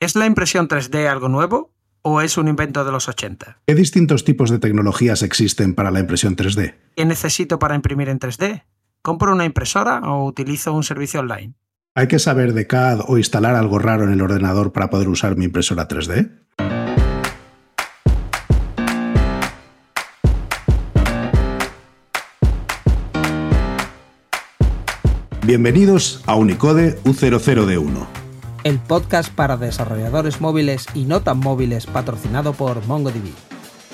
¿Es la impresión 3D algo nuevo o es un invento de los 80? ¿Qué distintos tipos de tecnologías existen para la impresión 3D? ¿Qué necesito para imprimir en 3D? ¿Compro una impresora o utilizo un servicio online? ¿Hay que saber de CAD o instalar algo raro en el ordenador para poder usar mi impresora 3D? Bienvenidos a Unicode U00D1 el podcast para desarrolladores móviles y no tan móviles patrocinado por MongoDB.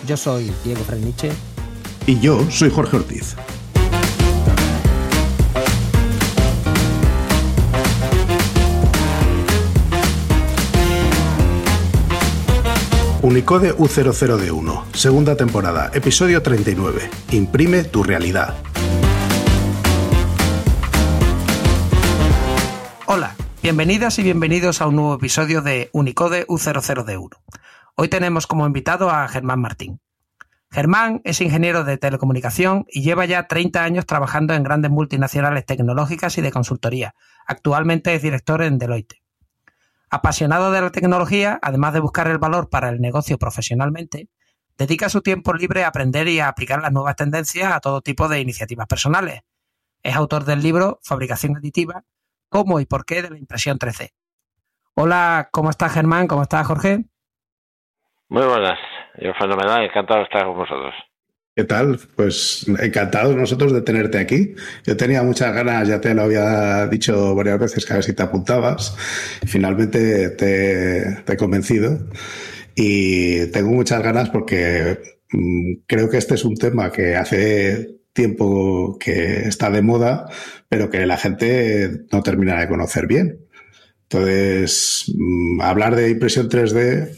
Yo soy Diego Freniche. Y yo soy Jorge Ortiz. Unicode U00D1, segunda temporada, episodio 39. Imprime tu realidad. Bienvenidas y bienvenidos a un nuevo episodio de Unicode U00D1. Hoy tenemos como invitado a Germán Martín. Germán es ingeniero de telecomunicación y lleva ya 30 años trabajando en grandes multinacionales tecnológicas y de consultoría. Actualmente es director en Deloitte. Apasionado de la tecnología, además de buscar el valor para el negocio profesionalmente, dedica su tiempo libre a aprender y a aplicar las nuevas tendencias a todo tipo de iniciativas personales. Es autor del libro Fabricación Aditiva cómo y por qué de la impresión 3D. Hola, ¿cómo estás Germán? ¿Cómo estás Jorge? Muy buenas, yo fenomenal, encantado de estar con vosotros. ¿Qué tal? Pues encantado nosotros de tenerte aquí. Yo tenía muchas ganas, ya te lo había dicho varias veces, que a ver si te apuntabas. Finalmente te, te he convencido y tengo muchas ganas porque mm, creo que este es un tema que hace tiempo que está de moda, pero que la gente no termina de conocer bien. Entonces, mm, hablar de impresión 3D,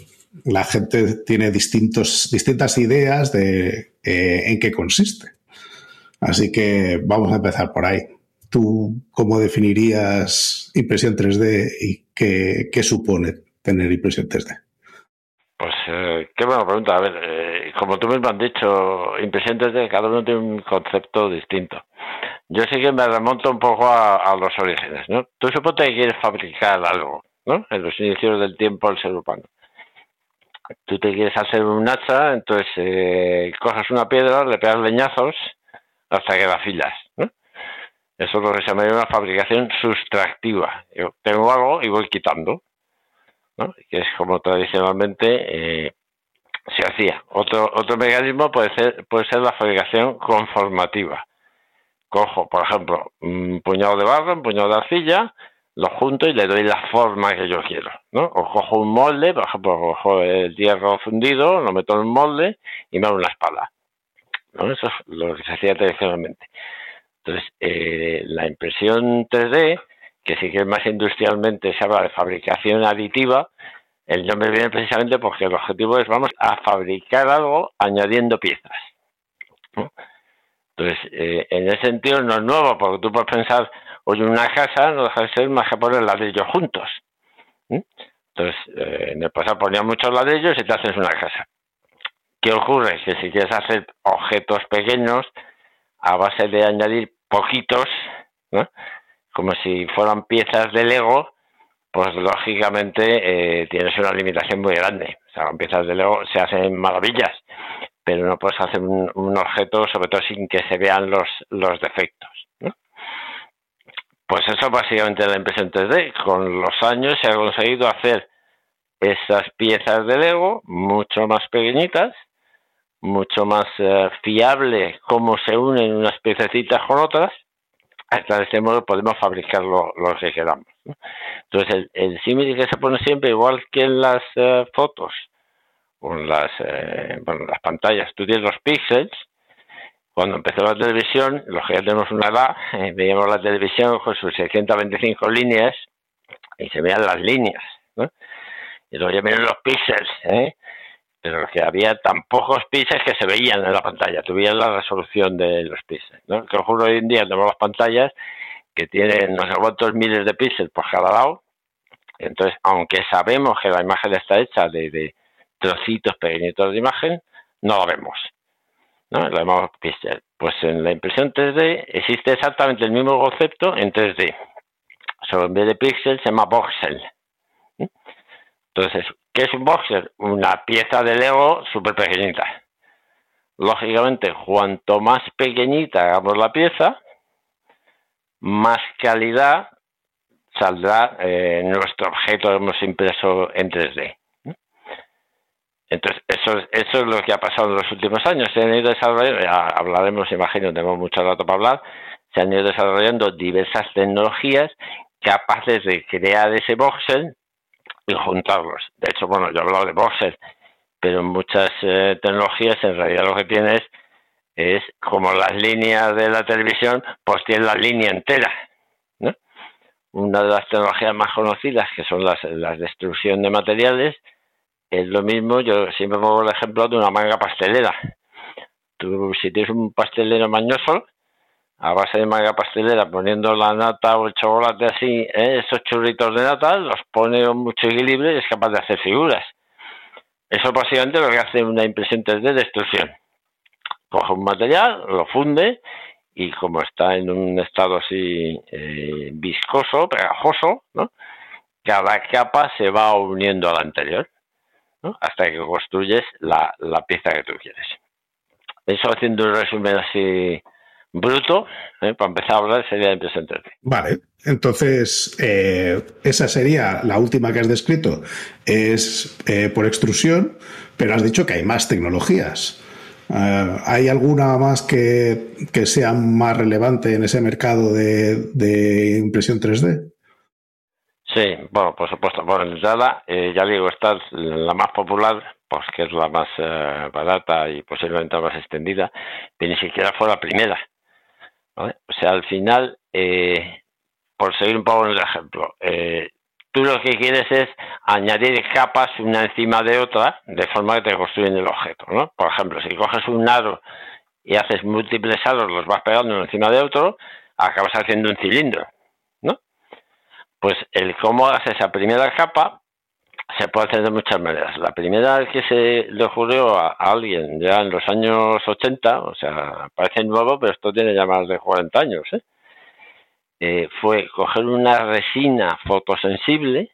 la gente tiene distintos, distintas ideas de eh, en qué consiste. Así que vamos a empezar por ahí. ¿Tú cómo definirías impresión 3D y qué, qué supone tener impresión 3D? Pues eh, qué buena pregunta. A ver, eh, como tú mismo has dicho, impresión 3D, cada uno tiene un concepto distinto. Yo sí que me remonto un poco a, los orígenes, ¿no? Tú suponte que quieres fabricar algo, ¿no? En los inicios del tiempo del ser humano. Tú te quieres hacer un hacha, entonces eh, coges una piedra, le pegas leñazos hasta que la afilas, ¿no? Eso es lo que se llama una fabricación sustractiva. Yo tengo algo y voy quitando, ¿no? Que es como tradicionalmente eh, se hacía. Otro, otro mecanismo puede ser, puede ser la fabricación conformativa cojo, por ejemplo, un puñado de barro, un puñado de arcilla, lo junto y le doy la forma que yo quiero, ¿no? O cojo un molde, por ejemplo, cojo el hierro fundido, lo meto en un molde y me hago una espada, ¿no? Eso es lo que se hacía tradicionalmente. Entonces, eh, la impresión 3D, que sí que más industrialmente se habla de fabricación aditiva, el nombre viene precisamente porque el objetivo es, vamos a fabricar algo añadiendo piezas, ¿no? Entonces, eh, en ese sentido no es nuevo, porque tú puedes pensar, oye, una casa no deja de ser más que poner ladrillos juntos. Entonces, eh, en el pasado ponían muchos ladrillos y te haces una casa. ¿Qué ocurre? Que si quieres hacer objetos pequeños a base de añadir poquitos, como si fueran piezas de Lego, pues lógicamente eh, tienes una limitación muy grande. O sea, con piezas de Lego se hacen maravillas, pero no puedes hacer un, objeto, sobre todo sin que se vean los, los defectos. Pues eso básicamente la impresión 3D. Con los años se ha conseguido hacer esas piezas de Lego mucho más pequeñitas, mucho más eh, fiable cómo se unen unas piececitas con otras, hasta de ese modo podemos fabricar lo, que queramos. Entonces el, el símil que se pone siempre, igual que en las eh, fotos, con las, eh, bueno, las pantallas, tú tienes los píxeles. Cuando empezó la televisión, los que ya tenemos una edad, eh, veíamos la televisión con sus 625 líneas y se veían las líneas, ¿no? Y luego ya vienen los píxeles, ¿eh? Que había tan pocos píxeles que se veían en la pantalla, tuvieron la resolución de los píxeles, ¿no? Que ocurre hoy en día tenemos las pantallas que tienen no sé cuántos miles de píxeles por cada lado, entonces, aunque sabemos que la imagen está hecha de, trocitos pequeñitos de imagen, no lo vemos. ¿no? Lo vemos Pues en la impresión 3D existe exactamente el mismo concepto en 3D. Solo en vez de píxel se llama voxel. Entonces, ¿qué es un boxer? Una pieza de Lego súper pequeñita. Lógicamente, cuanto más pequeñita hagamos la pieza, más calidad saldrá eh, nuestro objeto que hemos impreso en 3D. Entonces, eso, eso es lo que ha pasado en los últimos años. Se han ido desarrollando, hablaremos, imagino, tenemos mucho rato para hablar, se han ido desarrollando diversas tecnologías capaces de crear ese voxel y juntarlos. De hecho, bueno, yo he hablado de voxel, pero muchas eh, tecnologías en realidad lo que tienes es como las líneas de la televisión, pues tienes la línea entera. ¿no? Una de las tecnologías más conocidas, que son las, la destrucción de materiales, es lo mismo, yo siempre pongo el ejemplo de una manga pastelera. Tú, si tienes un pastelero mañoso, a base de manga pastelera, poniendo la nata o el chocolate así, ¿eh? esos churritos de nata, los pone con mucho equilibrio y es capaz de hacer figuras. Eso básicamente lo que hace una impresión 3D de destrucción. Coge un material, lo funde y como está en un estado así eh, viscoso, pegajoso, ¿no? cada capa se va uniendo a la anterior hasta que construyes la, pieza que tú quieres. Eso haciendo un resumen así bruto, ¿eh? para empezar a hablar sería impresión Vale, entonces eh, esa sería la última que has descrito, es eh, por extrusión, pero has dicho que hay más tecnologías. ¿Hay alguna más que, sea más relevante en ese mercado de, de impresión 3D? Sí, bueno, por supuesto. Bueno, en entrada, eh, ya digo, esta es la más popular, pues que es la más eh, barata y posiblemente la más extendida, pero ni siquiera fue la primera. O sea, al final, eh, por seguir un poco en el ejemplo, tú lo que quieres es añadir capas una encima de otra, de forma que te construyen el objeto, ¿no? Por ejemplo, si coges un aro y haces múltiples aros, los vas pegando uno encima de otro, acabas haciendo un cilindro. Pues el cómo hace esa primera capa se puede hacer de muchas maneras. La primera vez que se le ocurrió a, alguien ya en los años 80, o sea, parece nuevo, pero esto tiene ya más de 40 años, ¿eh? Eh, fue coger una resina fotosensible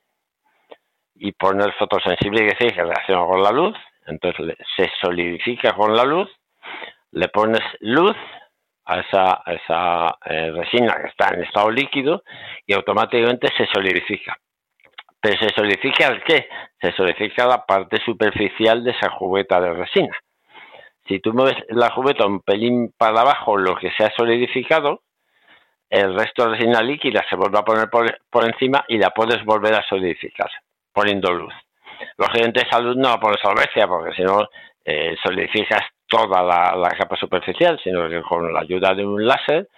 y poner fotosensible que decir que reacciona con la luz, entonces se solidifica con la luz, le pones luz a esa, esa eh, resina que está en estado líquido y automáticamente se solidifica. Pero se solidifica el qué? Se solidifica la parte superficial de esa jugueta de resina. Si tú mueves la jugueta un pelín para abajo, lo que se ha solidificado, el resto de resina líquida se vuelve a poner por, encima y la puedes volver a solidificar, poniendo luz. Lógicamente esa luz no la pones a la porque si no eh, solidificas toda la, capa superficial, sino que con la ayuda de un láser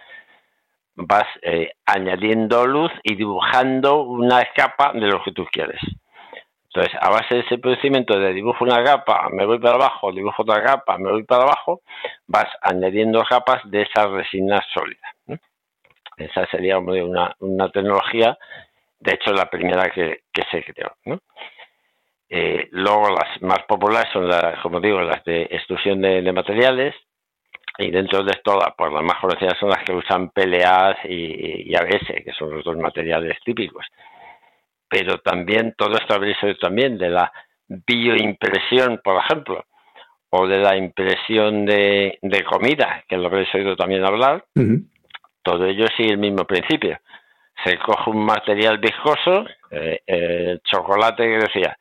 vas eh, añadiendo luz y dibujando una capa de lo que tú quieres. Entonces, a base de ese procedimiento de dibujo una capa, me voy para abajo, dibujo otra capa, me voy para abajo, vas añadiendo capas de esa resina sólida. Esa sería una, tecnología, de hecho, la primera que, se creó. Eh, luego las más populares son, las, como digo, las de extrusión de, materiales y dentro de esto pues las más conocidas son las que usan PLA y, ABS, que son los dos materiales típicos. Pero también todo esto habréis oído también de la bioimpresión, por ejemplo, o de la impresión de, comida, que lo habréis oído también hablar. Todo ello sigue el mismo principio. Se coge un material viscoso, eh, el chocolate que decía,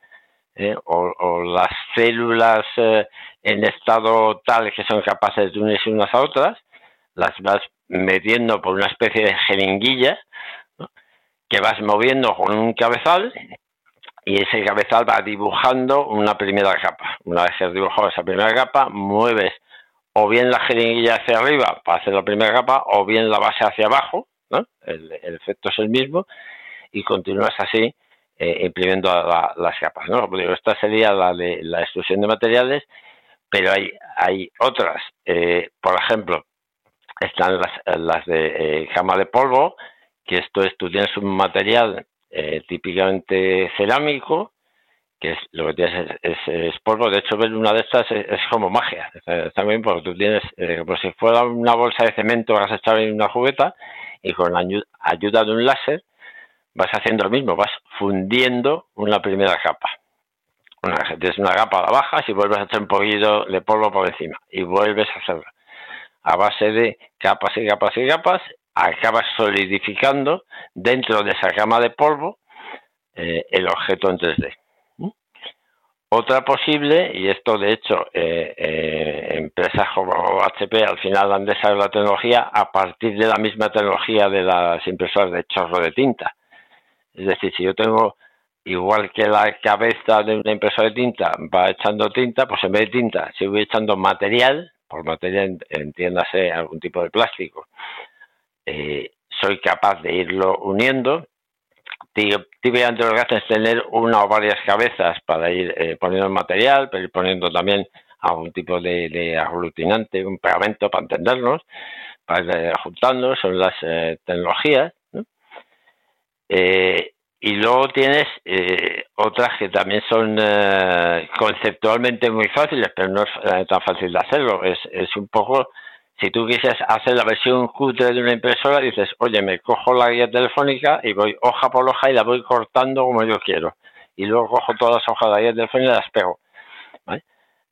¿eh? o, las células eh, en estado tal que son capaces de unirse unas a otras, las vas metiendo por una especie de jeringuilla que vas moviendo con un cabezal y ese cabezal va dibujando una primera capa. Una vez que has dibujado esa primera capa, mueves o bien la jeringuilla hacia arriba para hacer la primera capa o bien la base hacia abajo, el efecto es el mismo y continúas así eh, imprimiendo las capas. ¿no? esta sería la de la extrusión de materiales, pero hay, hay otras. Eh, por ejemplo, están las, las de eh, cama de polvo, que esto es, tú tienes un material eh, típicamente cerámico, que es lo que tienes es, polvo. De hecho, ver una de estas es, como magia. Está bien porque tú tienes, como si fuera una bolsa de cemento que has echado en una jugueta y con la ayuda de un láser vas haciendo lo mismo, vas fundiendo una primera capa. una tienes una capa la bajas y vuelves a echar un poquito de polvo por encima y vuelves a hacerlo. A base de capas y capas y capas, acabas solidificando dentro de esa cama de polvo eh, el objeto en 3D. Otra posible, y esto de hecho eh, eh, empresas como HP al final han desarrollado la tecnología a partir de la misma tecnología de las impresoras de chorro de tinta. Es decir, si yo tengo, igual que la cabeza de una impresora de tinta va echando tinta, pues en vez de tinta, si voy echando material, por material entiéndase algún tipo de plástico, eh, soy capaz de irlo uniendo típicamente lo que hacen es tener una o varias cabezas para ir eh, poniendo material, pero ir poniendo también algún tipo de, aglutinante, un pegamento para entendernos, para ir juntando, son las eh, tecnologías. Eh, y luego tienes otras que también son conceptualmente muy fáciles, pero no es tan fácil de hacerlo. Es, es un poco si tú quisieras hacer la versión cutre de una impresora, dices, oye, me cojo la guía telefónica y voy hoja por hoja y la voy cortando como yo quiero. Y luego cojo todas las hojas de la guía telefónica y las pego.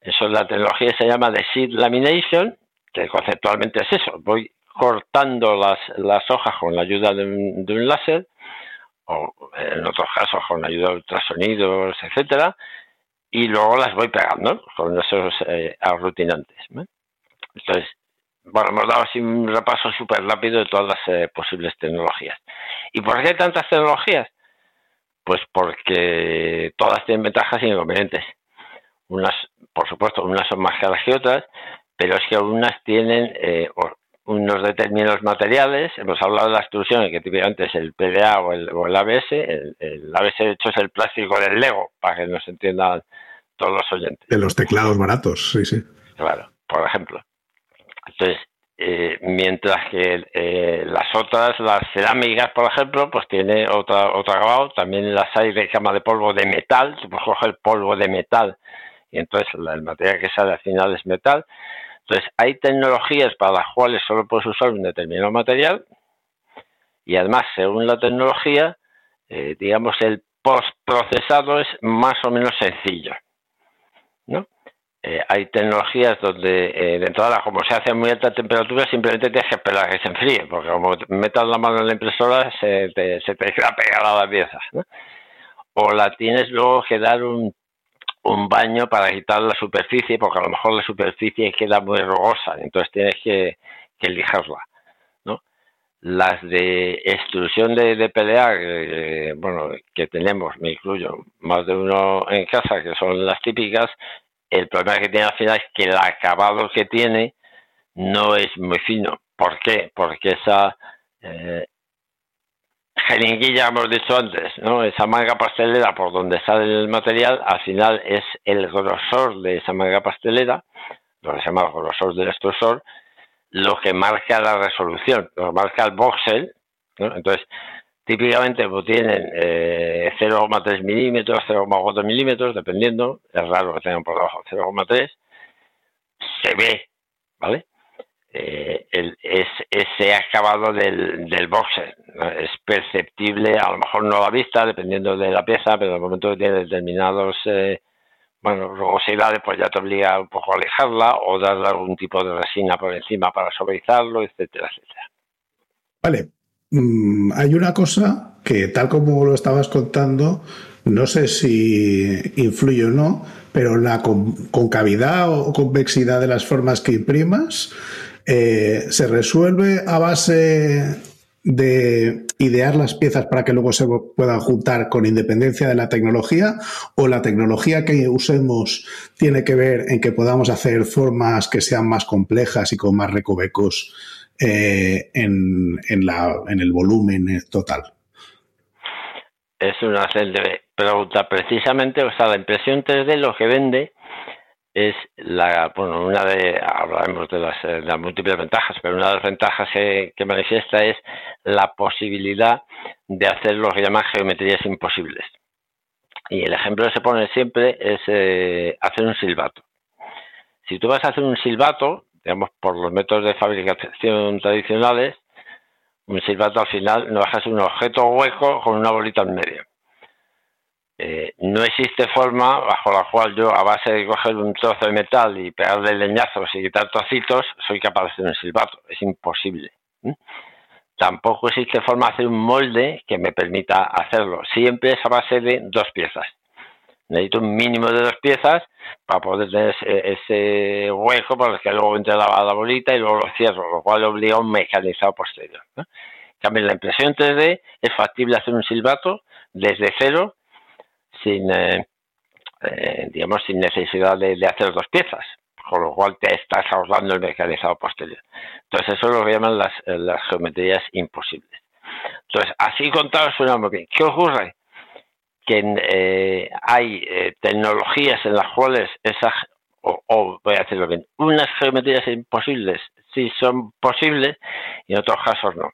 Eso es la tecnología se llama de seed lamination, que conceptualmente es eso. Voy cortando las, las hojas con la ayuda de un, láser, o en otros casos con ayuda de ultrasonidos, etcétera, y luego las voy pegando con esos eh, aglutinantes. Entonces, bueno, hemos dado así un repaso súper rápido de todas las eh, posibles tecnologías. ¿Y por qué tantas tecnologías? Pues porque todas tienen ventajas e inconvenientes. Unas, por supuesto, unas son más caras que otras, pero es que algunas tienen eh, unos determinados materiales. Hemos hablado de la extrusión, que típicamente es el PDA o el, ABS. El, el, ABS, de hecho, es el plástico del Lego, para que nos entiendan todos los oyentes. De los teclados baratos, sí, sí. Claro, por ejemplo. Entonces, eh, mientras que eh, las otras, las cerámicas, por ejemplo, pues tiene otra, otro acabado, también las hay de cama de polvo de metal, tú puedes coger polvo de metal y entonces el material que sale al final es metal. Entonces, hay tecnologías para las cuales solo puedes usar un determinado material y además, según la tecnología, eh, digamos, el postprocesado es más o menos sencillo. ¿no? Eh, hay tecnologías donde eh, de entrada, como se hace a muy alta temperatura, simplemente tienes que esperar a que se enfríe, porque como metas la mano en la impresora, se te, se te queda pegada a las piezas. O la tienes luego que dar un, un baño para quitar la superficie, porque a lo mejor la superficie queda muy rugosa, entonces tienes que, que lijarla. ¿no? Las de extrusión de, de PLA, eh, bueno, que tenemos, me incluyo, más de uno en casa, que son las típicas, el problema que tiene al final es que el acabado que tiene no es muy fino. ¿Por qué? Porque esa eh, jeringuilla, hemos dicho antes, ¿no? esa manga pastelera por donde sale el material, al final es el grosor de esa manga pastelera, lo que se llama el grosor del extrusor, lo que marca la resolución, lo que marca el voxel. ¿no? Entonces, Típicamente pues, tienen eh, 0,3 milímetros, 0,4 milímetros, dependiendo. Es raro que tengan por debajo 0,3. Se ve, ¿vale? Eh, el, es, ese acabado del, del boxer. Es perceptible, a lo mejor no a la vista, dependiendo de la pieza, pero el momento que tiene determinados, eh, bueno, rugosidades, pues ya te obliga un poco a alejarla o darle algún tipo de resina por encima para suavizarlo, etcétera, etcétera. Vale, Mm, hay una cosa que, tal como lo estabas contando, no sé si influye o no, pero la concavidad o convexidad de las formas que imprimas eh, se resuelve a base de idear las piezas para que luego se puedan juntar con independencia de la tecnología o la tecnología que usemos tiene que ver en que podamos hacer formas que sean más complejas y con más recovecos eh, en, en, la, en el volumen total? Es una excelente pregunta. Precisamente, o sea, la impresión 3D lo que vende es la, bueno, una de, hablaremos de las, de las múltiples ventajas, pero una de las ventajas que, que, manifiesta es la posibilidad de hacer lo que llaman geometrías imposibles. Y el ejemplo que se pone siempre es eh, hacer un silbato. Si tú vas a hacer un silbato, digamos, por los métodos de fabricación tradicionales, un silbato al final no deja un objeto hueco con una bolita en medio. Eh, no existe forma bajo la cual yo, a base de coger un trozo de metal y pegarle leñazos y quitar trocitos, soy capaz de hacer un silbato. Es imposible. Tampoco existe forma de hacer un molde que me permita hacerlo. Siempre es a base de dos piezas. Necesito un mínimo de dos piezas para poder tener ese, hueco para que luego entre la, bolita y luego lo cierro, lo cual obliga a un mecanizado posterior. ¿no? La impresión 3D es factible hacer un silbato desde cero sin, eh, eh, digamos, sin necesidad de, hacer dos piezas, con lo cual te estás ahorrando el mecanizado posterior. Entonces, eso es lo llaman las, las geometrías imposibles. Entonces, así contado suena muy bien. ¿Qué ocurre? Que eh, hay tecnologías en las cuales esas, o, voy a decirlo bien, unas geometrías imposibles sí son posibles y en otros casos no.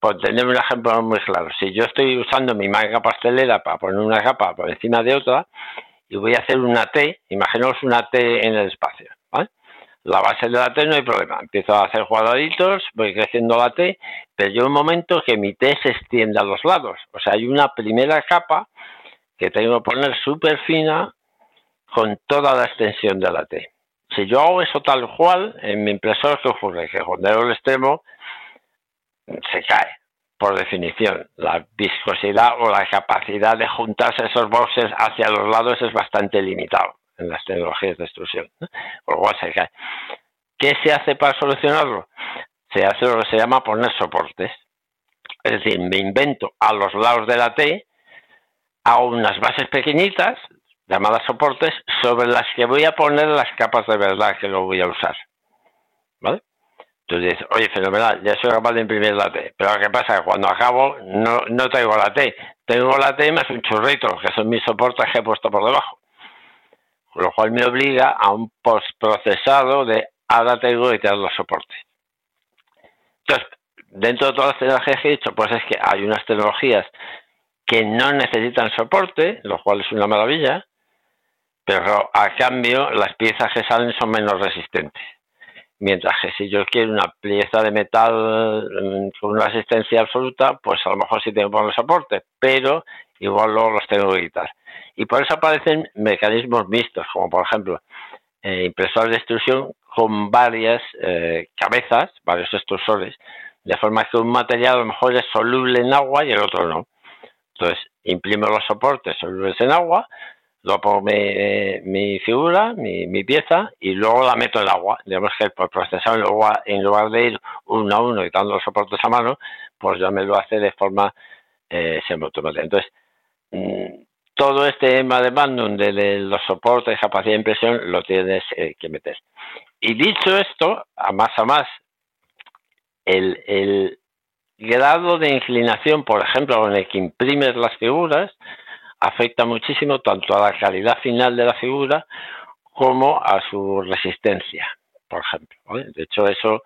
Por tener un ejemplo muy claro, si yo estoy usando mi manga pastelera para poner una capa por encima de otra y voy a hacer una T, imaginaos una T en el espacio, ¿vale? La base de la T no hay problema, empiezo a hacer cuadraditos, voy creciendo la T, pero yo un momento que mi T se extienda a los lados, o sea, hay una primera capa que tengo que poner súper fina con toda la extensión de la T. Si yo hago eso tal cual, en mi impresor, ¿qué ocurre? Que cuando el extremo se cae, por definición. La viscosidad o la capacidad de juntarse esos boxes hacia los lados es bastante limitado en las tecnologías de extrusión, por lo se cae. ¿Qué se hace para solucionarlo? Se hace lo que se llama poner soportes. Es decir, me invento a los lados de la T, hago unas bases pequeñitas, llamadas soportes, sobre las que voy a poner las capas de verdad que lo voy a usar. Entonces dices, oye, fenomenal, ya soy capaz de imprimir la T. Pero ¿qué pasa? Cuando acabo, no, no traigo la T. Tengo la T más un churrito, que son mis soportes que he puesto por debajo. Lo cual me obliga a un postprocesado de ahora tengo que tirar los soportes. Entonces, dentro de todas las tecnologías que he dicho, pues es que hay unas tecnologías que no necesitan soporte, lo cual es una maravilla, pero a cambio las piezas que salen son menos resistentes. Mientras que si yo quiero una pieza de metal mm, con una resistencia absoluta, pues a lo mejor sí tengo poner soporte, pero igual luego los tengo que quitar. Y por eso aparecen mecanismos mixtos, como por ejemplo eh, impresores de extrusión con varias eh, cabezas, varios extrusores, de forma que un material a lo mejor es soluble en agua y el otro no. Entonces, imprimo los soportes solubles en agua, luego pongo mi, figura, mi, pieza y luego la meto en el agua. Digamos que por procesar en lugar de ir uno a uno y dando los soportes a mano, pues ya me lo hace de forma eh, semiautomática. Entonces, mm, todo este tema de de, los soportes, capacidad de impresión, lo tienes eh, que meter. Y dicho esto, a más a más, el, el grado de inclinación, por ejemplo, con el que imprimes las figuras, afecta muchísimo tanto a la calidad final de la figura como a su resistencia, por ejemplo. De hecho, eso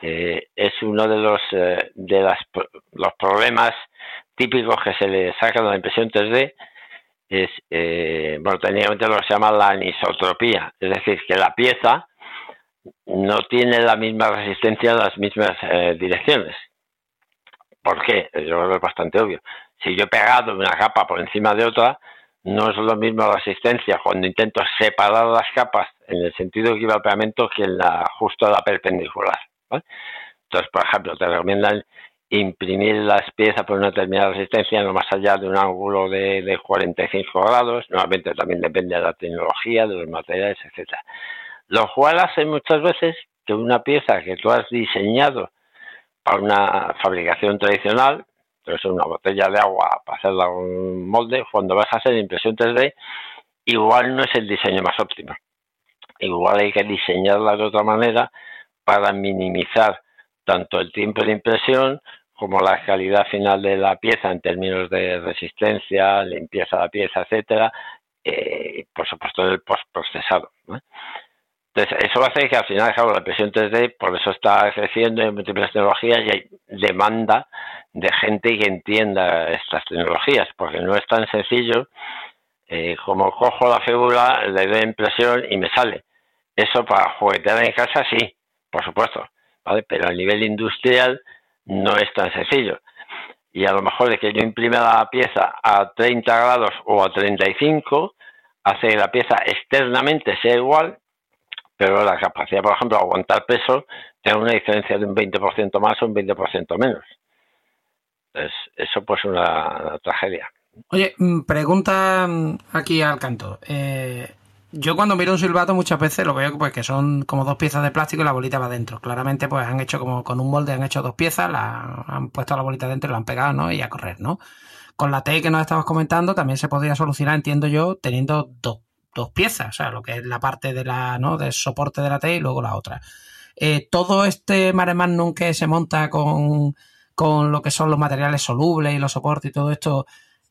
eh, es uno de los eh, de las, los problemas típicos que se le saca de la impresión 3D es, eh, bueno, técnicamente lo que se llama la anisotropía, es decir, que la pieza no tiene la misma resistencia en las mismas direcciones. ¿Por qué? Yo creo que es bastante obvio si yo he pegado una capa por encima de otra, no es lo mismo la resistencia cuando intento separar las capas en el sentido que iba el pegamento que en la justo la perpendicular. Entonces, por ejemplo, te recomiendan imprimir las piezas por una determinada resistencia no más allá de un ángulo de, de 45 grados, nuevamente también depende de la tecnología, de los materiales, etcétera. Lo cual hace muchas veces que una pieza que tú has diseñado para una fabricación tradicional, pero es una botella de agua para hacerla un molde, cuando vas a hacer impresión 3D, igual no es el diseño más óptimo. Igual hay que diseñarla de otra manera para minimizar tanto el tiempo de impresión como la calidad final de la pieza en términos de resistencia, limpieza de la pieza, etcétera, eh, por supuesto el postprocesado. Entonces, eso hace que al final, claro, la impresión 3D, por eso está creciendo en múltiples tecnologías y hay demanda de gente que entienda estas tecnologías, porque no es tan sencillo eh, como cojo la figura, le doy impresión y me sale. Eso para juguetear en casa sí, por supuesto, ¿vale? pero a nivel industrial no es tan sencillo. y a lo mejor es que yo imprime la pieza a 30 grados o a 35, hace que la pieza externamente sea igual, pero la capacidad, por ejemplo, de aguantar peso tiene una diferencia de un 20% más o un 20% menos. Entonces, eso pues es una, tragedia. Oye, mm, pregunta mm, aquí al canto. Eh, yo cuando miro un silbato muchas veces lo veo pues que son como dos piezas de plástico y la bolita va dentro. Claramente pues han hecho como con un molde, han hecho dos piezas, la, han puesto la bolita dentro la han pegado, ¿no? Y a correr, ¿no? Con la T que nos estabas comentando también se podría solucionar, entiendo yo, teniendo dos, dos piezas, o sea, lo que es la parte de la, ¿no? Del soporte de la T y luego la otra. Eh, todo este mare magnum que se monta con, con lo que son los materiales solubles y los soportes y todo esto,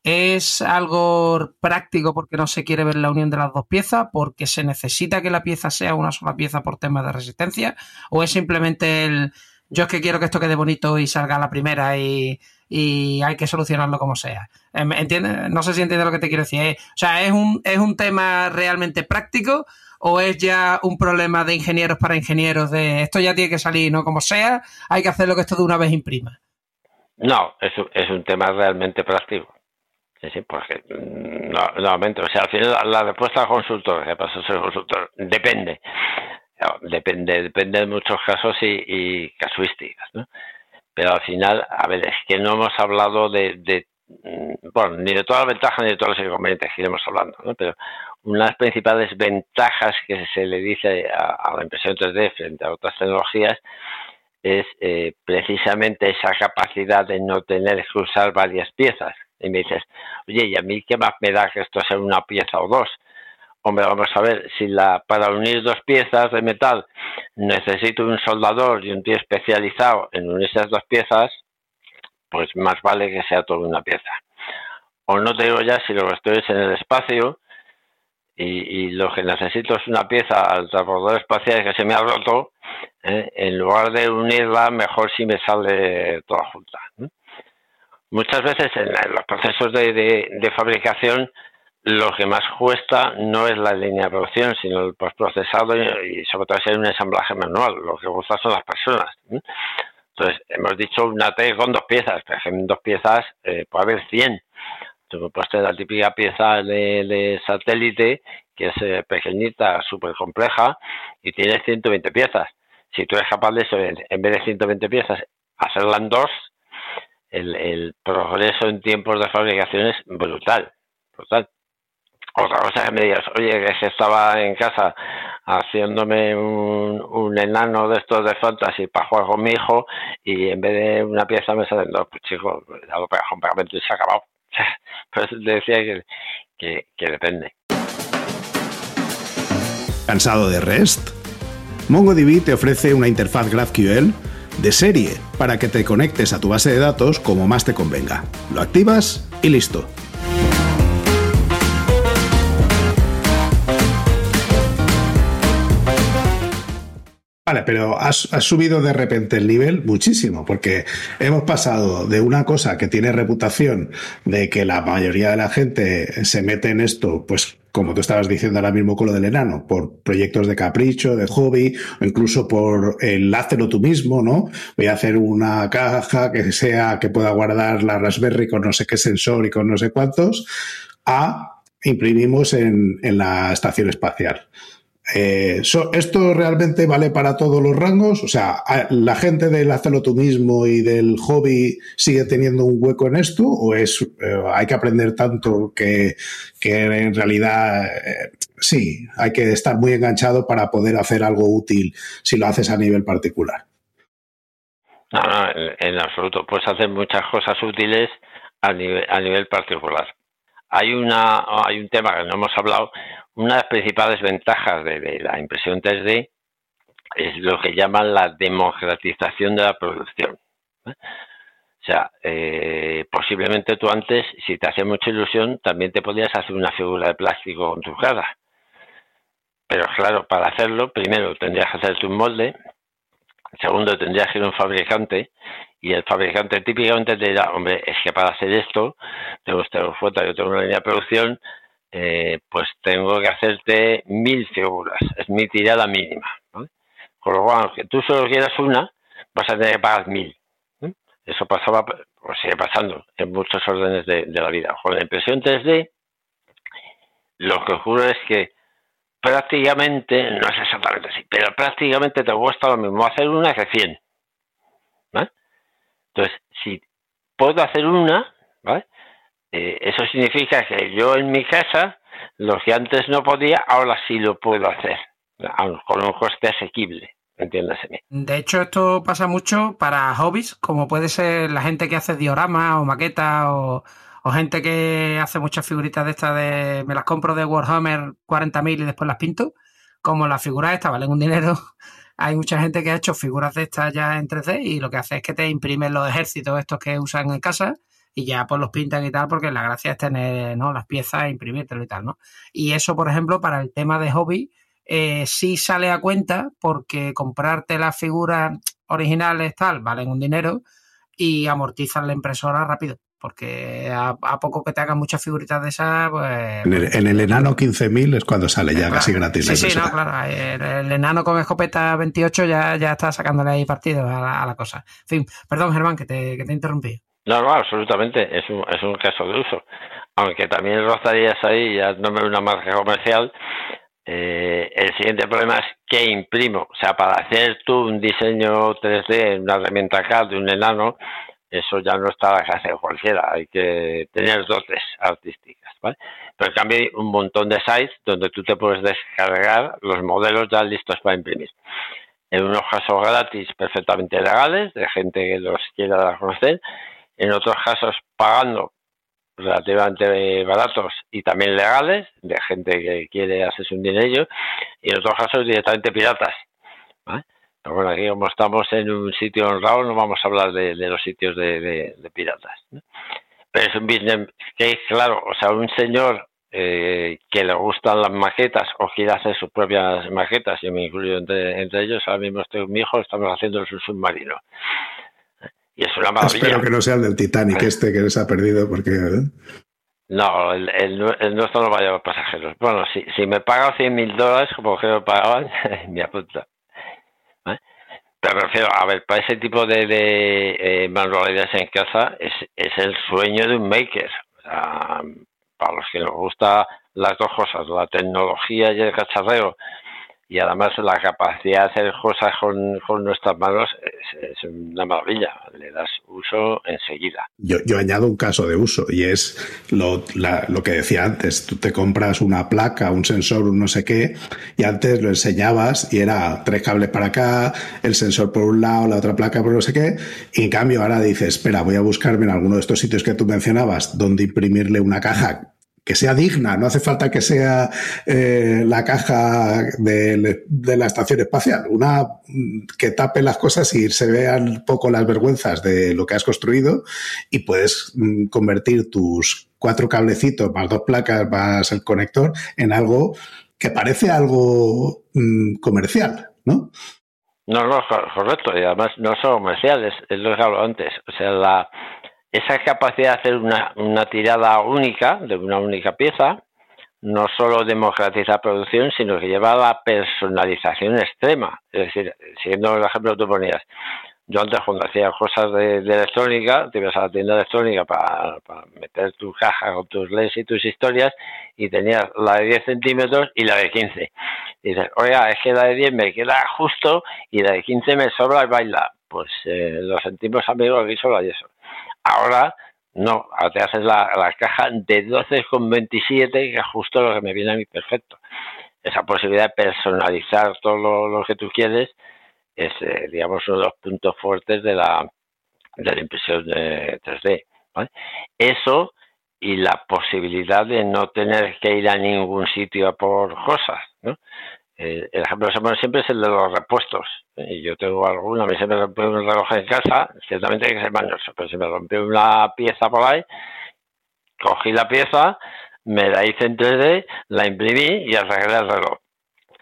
¿Es algo práctico porque no se quiere ver la unión de las dos piezas? ¿Porque se necesita que la pieza sea una sola pieza por temas de resistencia? ¿O es simplemente el yo es que quiero que esto quede bonito y salga la primera y, hay que solucionarlo como sea? Em, ¿Entiende? No sé si entiende lo que te quiero decir. ¿eh? O sea, ¿es un, ¿es un tema realmente práctico o es ya un problema de ingenieros para ingenieros de esto ya tiene que salir, ¿no? Como sea, hay que hacer lo que esto de una vez imprima. No, es, es un tema realmente práctico. Sí, porque mm, no, nuevamente, o sea, al final la, respuesta al consultor, que pasa ser consultor, depende. depende, depende de muchos casos y, casuísticas, ¿no? Pero al final, a ver, es que no hemos hablado de, mm, bueno, ni de todas las ventajas ni de todos los inconvenientes que iremos hablando, ¿no? Pero una de las principales ventajas que se le dice a, la impresión 3D frente a otras tecnologías es eh, precisamente esa capacidad de no tener que usar varias piezas y me dices, oye, ¿y a mí qué más me da que esto sea una pieza o dos? Hombre, vamos a ver, si la para unir dos piezas de metal necesito un soldador y un tío especializado en unir esas dos piezas, pues más vale que sea toda una pieza. O no te digo ya si lo estoy en el espacio y, lo que necesito es una pieza al transbordador espacial que se me ha roto, ¿eh? en lugar de unirla, mejor si me sale toda junta. Muchas veces en los procesos de, fabricación lo que más cuesta no es la línea de producción, sino el postprocesado y, sobre todo si hay un ensamblaje manual. Lo que gusta son las personas. Entonces, hemos dicho una T con dos piezas, pero en dos piezas eh, puede haber 100. Tú puedes tener la típica pieza de, satélite, que es eh, pequeñita, súper compleja, y tiene 120 piezas. Si tú eres capaz de eso, en vez de 120 piezas, hacerla en dos, el, progreso en tiempos de fabricación es brutal, brutal. Otra cosa que me digas, oye, que estaba en casa haciéndome un, enano de estos de fantasy para jugar con mi hijo y en vez de una pieza me salen dos, pues chico, ya lo pegas un pegamento y se ha acabado. Pero te decía que, que depende. ¿Cansado de REST? MongoDB te ofrece una interfaz GraphQL de serie para que te conectes a tu base de datos como más te convenga. Lo activas y listo. Vale, pero has, subido de repente el nivel muchísimo, porque hemos pasado de una cosa que tiene reputación de que la mayoría de la gente se mete en esto, pues como tú estabas diciendo ahora mismo con lo del enano, por proyectos de capricho, de hobby, o incluso por el hazlo tú mismo, ¿no? Voy a hacer una caja que sea, que pueda guardar la Raspberry con no sé qué sensor y con no sé cuántos, a imprimimos en, en la estación espacial. Eh, ¿Esto realmente vale para todos los rangos? O sea, ¿la gente del hacerlo tú mismo y del hobby sigue teniendo un hueco en esto? ¿O es eh, hay que aprender tanto que, en realidad eh, sí, hay que estar muy enganchado para poder hacer algo útil si lo haces a nivel particular? No, no, en, absoluto. Puedes hacer muchas cosas útiles a nivel, a nivel particular. Hay, una, hay un tema que no hemos hablado, una de las principales ventajas de, la impresión 3D es lo que llaman la democratización de la producción. O sea, eh, posiblemente tú antes, si te hacía mucha ilusión, también te podías hacer una figura de plástico con tu cara. Pero claro, para hacerlo, primero tendrías que hacerte un molde, segundo tendrías que ir a un fabricante, y el fabricante típicamente te dirá, hombre, es que para hacer esto, tengo esta foto, yo tengo una línea de producción, eh, pues tengo que hacerte mil figuras, es mi tirada mínima. Con lo cual, que tú solo quieras una, vas a tener que pagar mil. Eso pasaba, pues sigue pasando en muchos órdenes de, la vida. Con la impresión 3D, lo que ocurre es que prácticamente, no es exactamente así, pero prácticamente te cuesta lo mismo hacer una que 100. Entonces, si puedo hacer una, ¿vale? Eh, eso significa que yo en mi casa, lo que antes no podía, ahora sí lo puedo hacer, con un coste asequible. Entiéndase. De hecho, esto pasa mucho para hobbies, como puede ser la gente que hace dioramas o maquetas o, gente que hace muchas figuritas de estas de me las compro de Warhammer 40.000 y después las pinto. Como las figuras estas valen un dinero, hay mucha gente que ha hecho figuras de estas ya en 3D y lo que hace es que te imprimen los ejércitos estos que usan en casa y ya pues los pintan y tal, porque la gracia es tener ¿no? las piezas e imprimírtelo y tal, ¿no? Y eso, por ejemplo, para el tema de hobby, eh, sí sale a cuenta porque comprarte las figuras originales tal valen un dinero y amortizan la impresora rápido. Porque a, poco que te hagan muchas figuritas de esas, pues. En el, en el enano 15.000 es cuando sale ya casi gratis. Sí, sí, no, claro. El, enano con escopeta 28 ya, ya está sacándole ahí partido a la, cosa. En fin, perdón, Germán, que te, que te interrumpí. No, no, absolutamente. Es un, es un caso de uso. Aunque también rozarías ahí, ya no me una marca comercial, eh, el siguiente problema es que imprimo. O sea, para hacer tú un diseño 3D, una herramienta CAD de un enano, eso ya no está a la casa de cualquiera. Hay que tener dotes artísticas. ¿vale? Pero en cambio hay un montón de sites donde tú te puedes descargar los modelos ya listos para imprimir. En unos casos gratis, perfectamente legales, de gente que los quiera conocer. En otros casos pagando relativamente baratos y también legales, de gente que quiere hacerse un dinero, y en otros casos directamente piratas. Pero bueno, aquí como estamos en un sitio honrado, no vamos a hablar de, los sitios de, piratas. Pero es un business que, claro, o sea, un señor eh, que le gustan las maquetas o quiere hacer sus propias maquetas, yo me incluyo entre, ellos, ahora mismo estoy con mi hijo, estamos haciendo un submarino. Y es una maravilla. Espero que no sea el del Titanic este que les ha perdido, porque. ¿eh? No, el, el, nuestro no va a llevar pasajeros. Bueno, si, si me pagan 100 mil dólares, como que me pagaban, me apunta. ¿Eh? Pero refiero, a ver, para ese tipo de, de eh, manualidades en casa es, es el sueño de un maker. para los que nos gusta las dos cosas, la tecnología y el cacharreo, y además la capacidad de hacer cosas con, con nuestras manos es, una maravilla, le das uso enseguida. Yo, yo añado un caso de uso y es lo, lo que decía antes, tú te compras una placa, un sensor, un no sé qué, y antes lo enseñabas y era tres cables para acá, el sensor por un lado, la otra placa por no sé qué, y en cambio ahora dices, espera, voy a buscarme en alguno de estos sitios que tú mencionabas donde imprimirle una caja que sea digna, no hace falta que sea eh, la caja de, la estación espacial, una mm, que tape las cosas y se vean poco las vergüenzas de lo que has construido y puedes mm, convertir tus cuatro cablecitos más dos placas más el conector en algo que parece algo mm, comercial, ¿no? No, no, correcto, y además no son comerciales, es lo que hablo antes, o sea, la esa capacidad de hacer una, una tirada única, de una única pieza, no solo democratiza la producción, sino que lleva a la personalización extrema. Es decir, siguiendo el ejemplo que tú ponías, yo antes cuando hacía cosas de, electrónica, te ibas a la tienda electrónica para, meter tu caja con tus LEDs y tus historias y tenías la de 10 centímetros y la de 15. Y dices, oiga, es que la de 10 me queda justo y la de 15 me sobra y baila. Pues eh, lo sentimos amigos, aquí solo hay eso. Ahora no, ahora te haces la, caja de 12,27, que es justo lo que me viene a mí perfecto. Esa posibilidad de personalizar todo lo, que tú quieres es, eh, digamos, uno de los puntos fuertes de la, de la impresión de 3D. Eso y la posibilidad de no tener que ir a ningún sitio a por cosas. ¿no? Eh, el ejemplo pone siempre es el de los repuestos. Y yo tengo alguna, a mí se me rompió un reloj en casa, ciertamente hay que ser mañoso, pero se me rompió una pieza por ahí, cogí la pieza, me la hice en 3D, la imprimí y arreglé el reloj.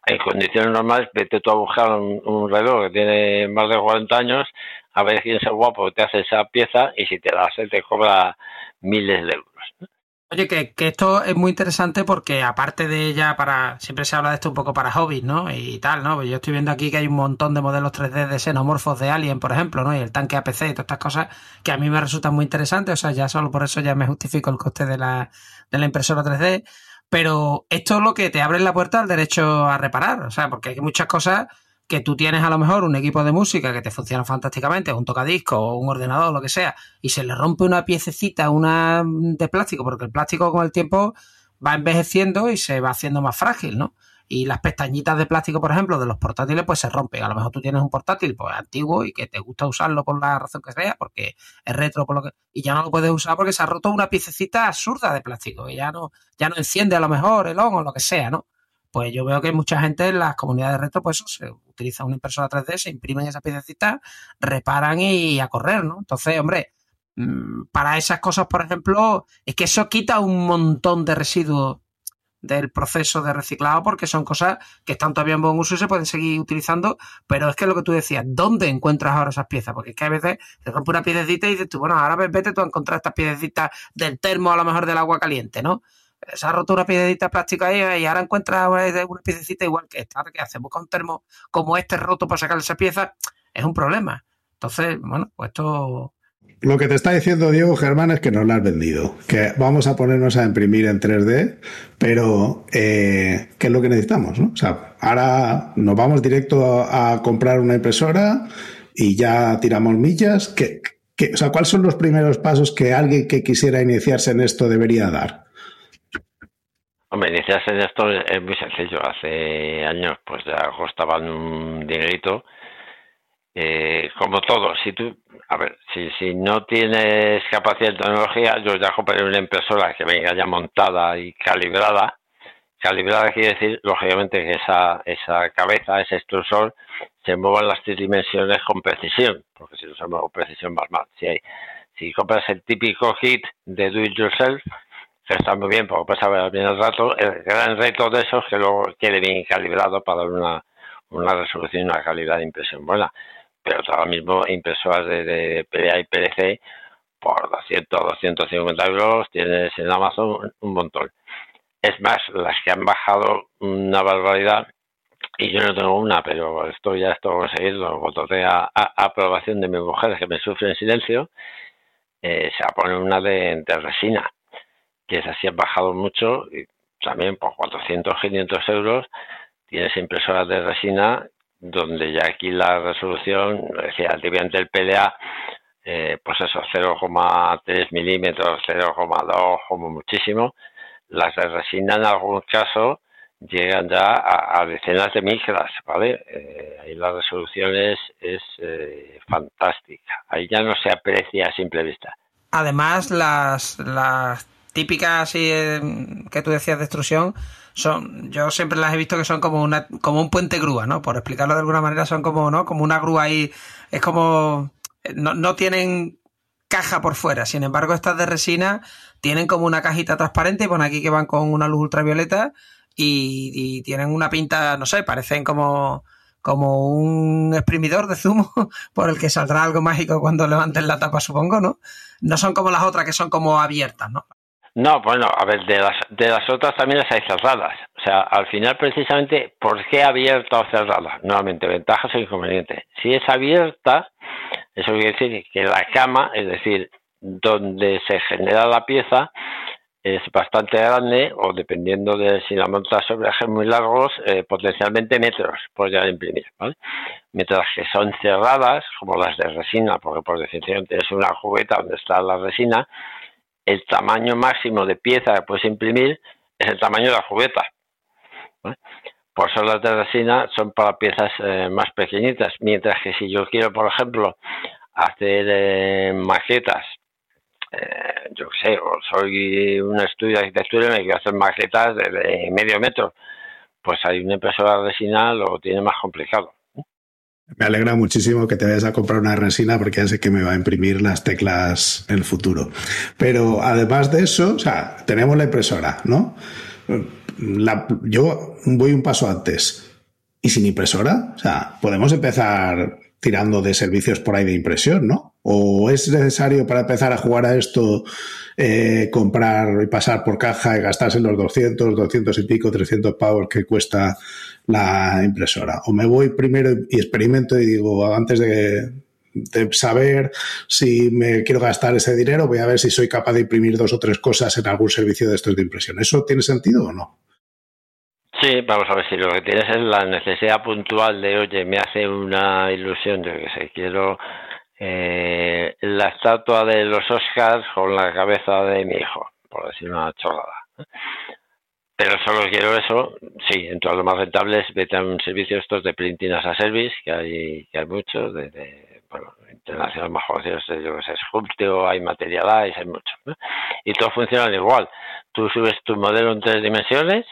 En condiciones normales, vete tú a buscar un, reloj que tiene más de 40 años, a ver quién es el guapo que te hace esa pieza y si te la hace te cobra miles de euros. Oye, que, esto es muy interesante porque aparte de ella para, siempre se habla de esto un poco para hobbies, ¿no? Y tal, ¿no? Pues yo estoy viendo aquí que hay un montón de modelos 3D de xenomorfos de Alien, por ejemplo, ¿no? Y el tanque APC y todas estas cosas que a mí me resultan muy interesantes, o sea, ya solo por eso ya me justifico el coste de la, de la impresora 3D. Pero esto es lo que te abre la puerta al derecho a reparar, o sea, porque hay muchas cosas que tú tienes a lo mejor un equipo de música que te funciona fantásticamente, un tocadisco un ordenador, lo que sea, y se le rompe una piececita, una de plástico, porque el plástico con el tiempo va envejeciendo y se va haciendo más frágil, ¿no? Y las pestañitas de plástico, por ejemplo, de los portátiles, pues se rompen. A lo mejor tú tienes un portátil pues antiguo y que te gusta usarlo por la razón que sea, porque es retro, lo que, y ya no lo puedes usar porque se ha roto una piececita absurda de plástico y ya no, ya no enciende a lo mejor el on o lo que sea, ¿no? pues yo veo que mucha gente en las comunidades retro, pues se utiliza una impresora 3D, se imprimen esas piececitas, reparan y a correr, ¿no? Entonces, hombre, mm, para esas cosas, por ejemplo, es que eso quita un montón de residuos del proceso de reciclado porque son cosas que están todavía en buen uso y se pueden seguir utilizando, pero es que lo que tú decías, ¿dónde encuentras ahora esas piezas? Porque es que a veces te rompe una piececita y dices tú, bueno, ahora vete tú a encontrar estas piececitas del termo a lo mejor del agua caliente, ¿no? Se ha roto una plástica ahí y ahora encuentra una piececita igual que esta. que hacemos con termo como este roto para sacar esa pieza? Es un problema. Entonces, bueno, pues esto... Lo que te está diciendo Diego Germán es que nos la has vendido, que vamos a ponernos a imprimir en 3D, pero eh, ¿qué es lo que necesitamos? ¿no? O sea, ahora nos vamos directo a, comprar una impresora y ya tiramos millas. ¿Qué, qué, o sea, ¿cuáles son los primeros pasos que alguien que quisiera iniciarse en esto debería dar? Hombre, iniciarse en esto es muy sencillo. Hace años pues ya costaban un dinerito. Eh, como todo, si tú, a ver, si, si no tienes capacidad de tecnología, yo ya compré una impresora que venga ya montada y calibrada. Calibrada quiere decir, lógicamente, que esa, esa cabeza, ese extrusor, se mueva en las tres dimensiones con precisión, porque si no se mueve con precisión más mal. Si, hay, si compras el típico kit de do it yourself, que está muy bien porque pasa bien el rato. El gran reto de eso es que luego quede bien calibrado para dar una, una resolución y una calidad de impresión buena. Pero ahora mismo impresoras de, de PDA y PLC por 200 o 250 euros tienes en Amazon un montón. Es más, las que han bajado una barbaridad, y yo no tengo una, pero esto ya estoy conseguido, voté a, a, aprobación de mi mujer que me sufre en silencio, eh, se pone una de resina que es así, ha bajado mucho, y también por 400, 500 euros tienes impresoras de resina donde ya aquí la resolución, decía, antiguamente el PLA, eh, pues eso, 0,3 milímetros, 0,2 como muchísimo. Las de resina en algún caso llegan ya a, decenas de micras, ¿vale? Eh, ahí la resolución es, es eh, fantástica. Ahí ya no se aprecia a simple vista. Además, las, las típicas así eh, que tú decías de extrusión son yo siempre las he visto que son como una como un puente grúa no por explicarlo de alguna manera son como no como una grúa ahí es como no, no tienen caja por fuera sin embargo estas de resina tienen como una cajita transparente y pone aquí que van con una luz ultravioleta y, y tienen una pinta no sé parecen como como un exprimidor de zumo por el que saldrá algo mágico cuando levanten la tapa, supongo, ¿no? No son como las otras que son como abiertas, ¿no? No, bueno, a ver, de las, de las otras también las hay cerradas. O sea, al final, precisamente, ¿por qué abierta o cerrada? Nuevamente, ventajas o inconvenientes. Si es abierta, eso quiere decir que la cama, es decir, donde se genera la pieza, es bastante grande o dependiendo de si la montas sobre ejes muy largos, eh, potencialmente metros podría imprimir, ¿vale? Mientras que son cerradas, como las de resina, porque por definición tienes una jugueta donde está la resina, el tamaño máximo de pieza que puedes imprimir es el tamaño de la jugueta. Por eso las de resina son para piezas eh, más pequeñitas, mientras que si yo quiero, por ejemplo, hacer eh, maquetas, eh, yo sé, o soy un estudio de arquitectura y me quiero hacer maquetas de, medio metro, pues hay una impresora de resina lo tiene más complicado. Me alegra muchísimo que te vayas a comprar una resina porque ya sé que me va a imprimir las teclas en el futuro. Pero además de eso, o sea, tenemos la impresora, ¿no? yo voy un paso antes. ¿Y sin impresora? O sea, podemos empezar tirando de servicios por ahí de impresión, ¿no? ¿O es necesario para empezar a jugar a esto eh, comprar y pasar por caja y gastarse los 200, 200 y pico, 300 pavos que cuesta la impresora? ¿O me voy primero y experimento y digo, antes de, saber si me quiero gastar ese dinero, voy a ver si soy capaz de imprimir dos o tres cosas en algún servicio de estos de impresión. ¿Eso tiene sentido o no? Sí, vamos a ver si lo que tienes es la necesidad puntual de, oye, me hace una ilusión, de que sé, quiero eh, la estatua de los Oscars con la cabeza de mi hijo, por decir una chorrada. Pero solo quiero eso, sí, entonces lo más rentable es vete a un servicio estos de printing as a service, que hay, que hay muchos, de, de bueno, internacionales más conocidos, yo que sé, Sculpteo, hay Materialize, hay muchos, y todos funcionan igual. Tú subes tu modelo en tres dimensiones,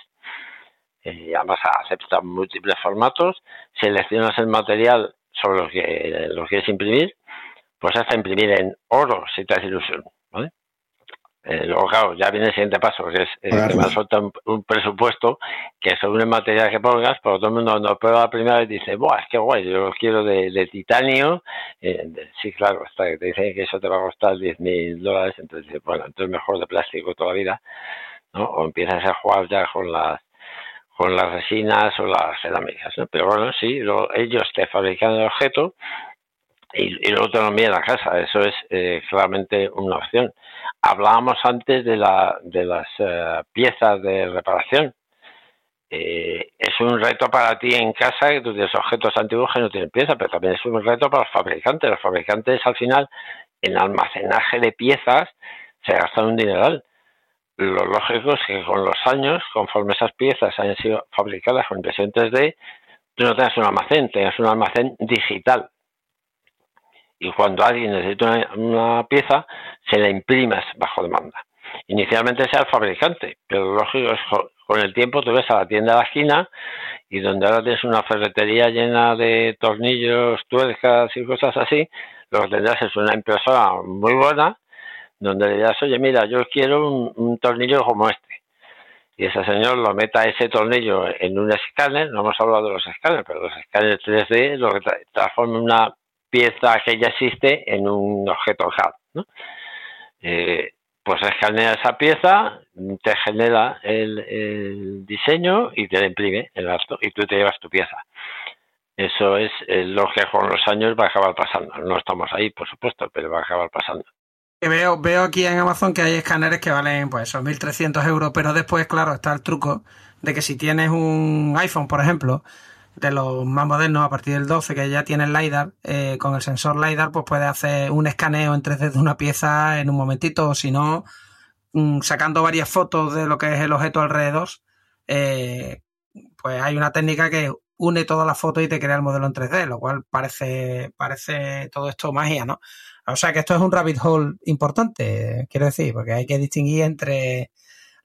y además acepta múltiples formatos, seleccionas el material sobre lo que lo quieres imprimir, pues hasta imprimir en oro si te hace ilusión. Eh, luego, claro, ya viene el siguiente paso, que es eh, que me suelta un, presupuesto que según el material que pongas, pero todo el mundo no prueba la primera vez y dice, ¡buah, es que guay! Yo lo quiero de, titanio. Eh, sí, claro, que te dicen que eso te va a costar 10 mil dólares, entonces dices, bueno, entonces mejor de plástico toda la vida, ¿no? O empiezas a jugar ya con las con las resinas o las cerámicas. ¿no? Pero bueno, sí, ellos te fabrican el objeto y, luego te lo envían a casa. Eso es eh, claramente una opción. Hablábamos antes de, la, de las eh, piezas de reparación. Eh, es un reto para ti en casa que tú tienes objetos antiguos que no tienen piezas, pero también es un reto para los fabricantes. Los fabricantes al final en almacenaje de piezas se gastan un dineral lo lógico es que con los años, conforme esas piezas hayan sido fabricadas con impresión 3D, tú no tengas un almacén, tengas un almacén digital. Y cuando alguien necesita una, pieza, se la imprimas bajo demanda. Inicialmente sea el fabricante, pero lo lógico es con el tiempo tú ves a la tienda de la esquina y donde ahora tienes una ferretería llena de tornillos, tuercas y cosas así, lo que tendrás es una impresora muy buena donde le digas, oye, mira, yo quiero un, tornillo como este. Y ese señor lo meta ese tornillo en un escáner, no hemos hablado de los escáneres, pero los escáneres 3D lo que transforma una pieza que ya existe en un objeto CAD. ¿no? Eh, pues escanea esa pieza, te genera el, diseño y te imprime el acto y tú te llevas tu pieza. Eso es lo que con los años va a acabar pasando. No estamos ahí, por supuesto, pero va a acabar pasando. Veo, veo aquí en Amazon que hay escáneres que valen pues esos 1.300 euros, pero después, claro, está el truco de que si tienes un iPhone, por ejemplo, de los más modernos a partir del 12 que ya tiene el LiDAR, eh, con el sensor LiDAR pues puede hacer un escaneo en 3D de una pieza en un momentito, o si no, mm, sacando varias fotos de lo que es el objeto alrededor, eh, pues hay una técnica que une todas las fotos y te crea el modelo en 3D, lo cual parece, parece todo esto magia, ¿no? O sea que esto es un rabbit hole importante, quiero decir, porque hay que distinguir entre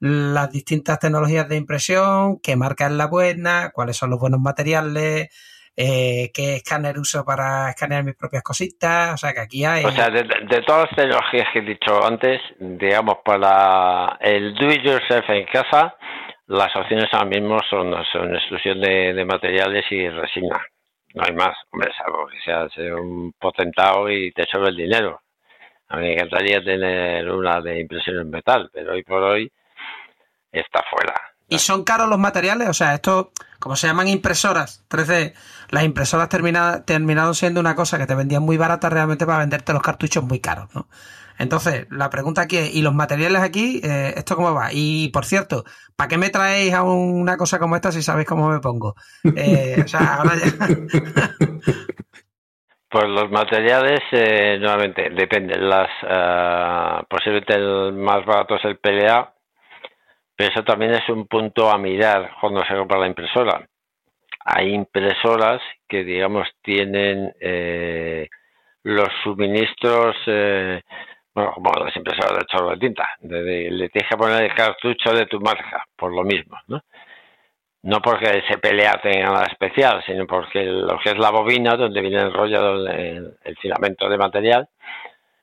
las distintas tecnologías de impresión, qué marca es la buena, cuáles son los buenos materiales, eh, qué escáner uso para escanear mis propias cositas, o sea que aquí hay... O sea, de, todas las tecnologías que he dicho antes, digamos, para el do it yourself en casa, las opciones ahora mismo son, son exclusión de, de materiales y resina no hay más. Hombre, salvo que seas un potentado y te sobre el dinero. A mí me encantaría tener una de impresión en metal, pero hoy por hoy está fuera. ¿Y son caros los materiales? O sea, esto, como se llaman impresoras 3D, las impresoras terminaron siendo una cosa que te vendían muy barata realmente para venderte los cartuchos muy caros, ¿no? Entonces, la pregunta aquí es, ¿y los materiales aquí? Eh, ¿Esto cómo va? Y, por cierto, ¿para qué me traéis a una cosa como esta si sabéis cómo me pongo? Eh, o sea, ahora ya... Pues los materiales, eh, nuevamente, dependen. Las, uh, posiblemente el más barato es el PLA, pero eso también es un punto a mirar cuando se compra la impresora. Hay impresoras que, digamos, tienen eh, los suministros eh, bueno, como las impresoras de chorro de tinta, le tienes que poner el cartucho de tu marca, por lo mismo, ¿no? No porque se pelea tenga nada especial, sino porque lo que es la bobina, donde viene enrollado el, el filamento de material,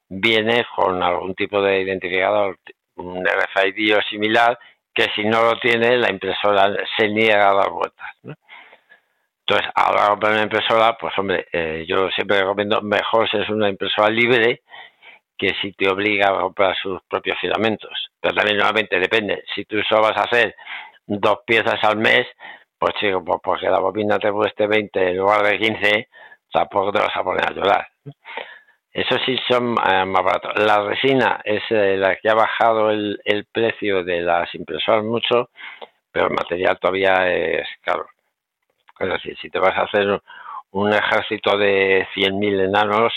viene con algún tipo de identificador, un RFID o similar, que si no lo tiene, la impresora se niega a dar vueltas. ¿no? Entonces, ahora comprar una impresora, pues hombre, eh, yo siempre recomiendo mejor si es una impresora libre que si te obliga a comprar sus propios filamentos. Pero también nuevamente depende. Si tú solo vas a hacer dos piezas al mes, pues chico, pues porque la bobina te cueste 20 en lugar de 15, tampoco te vas a poner a llorar. Eso sí son eh, más baratos. La resina es eh, la que ha bajado el, el precio de las impresoras mucho, pero el material todavía es caro. Es decir, si te vas a hacer un ejército de 100.000 enanos,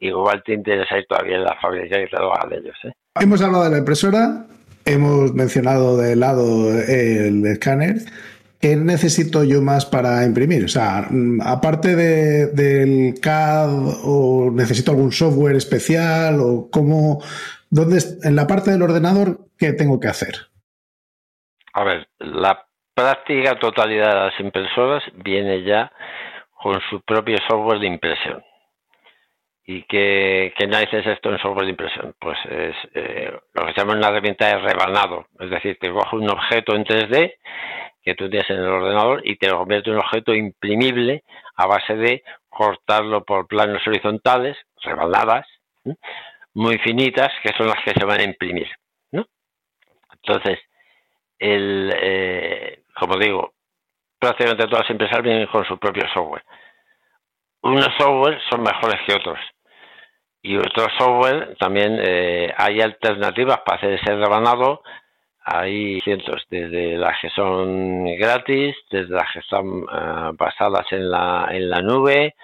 igual te interesa ir todavía en la fábrica y te lo haga de ellos. ¿eh? Hemos hablado de la impresora, hemos mencionado de lado el escáner. ¿Qué necesito yo más para imprimir? O sea, mm, aparte de, del CAD, o necesito algún software especial, o cómo, dónde, en la parte del ordenador, ¿qué tengo que hacer? A ver, la práctica totalidad de las impresoras viene ya con su propio software de impresión. ¿Y qué, qué narices es esto en software de impresión? Pues es eh, lo que se llama una herramienta de rebanado. Es decir, te coge un objeto en 3D que tú tienes en el ordenador y te lo convierte en un objeto imprimible a base de cortarlo por planos horizontales, rebanadas, muy finitas, que son las que se van a imprimir. ¿no? Entonces, el, eh, como digo, prácticamente todas las empresas vienen con su propio software. Unos software son mejores que otros. Y otros software también eh, hay alternativas para hacer ese rebanado. Hay cientos, desde las que son gratis, desde las que están uh, basadas en la, en la nube,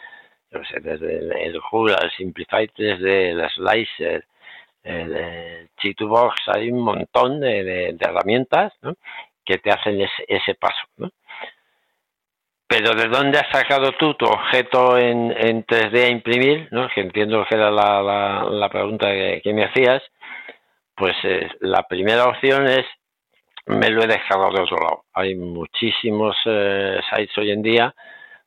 no sé, desde el, el Google, el Simplify, desde el Slicer, el, el G2Box, hay un montón de, herramientas que te hacen ese, ese paso. ¿no? Pero ¿de dónde has sacado tú tu objeto en, en 3D a imprimir? ¿no? Que entiendo que era la, pregunta que, me hacías. Pues eh, la primera opción es, me lo he descargado de otro lado. Hay muchísimos eh, sites hoy en día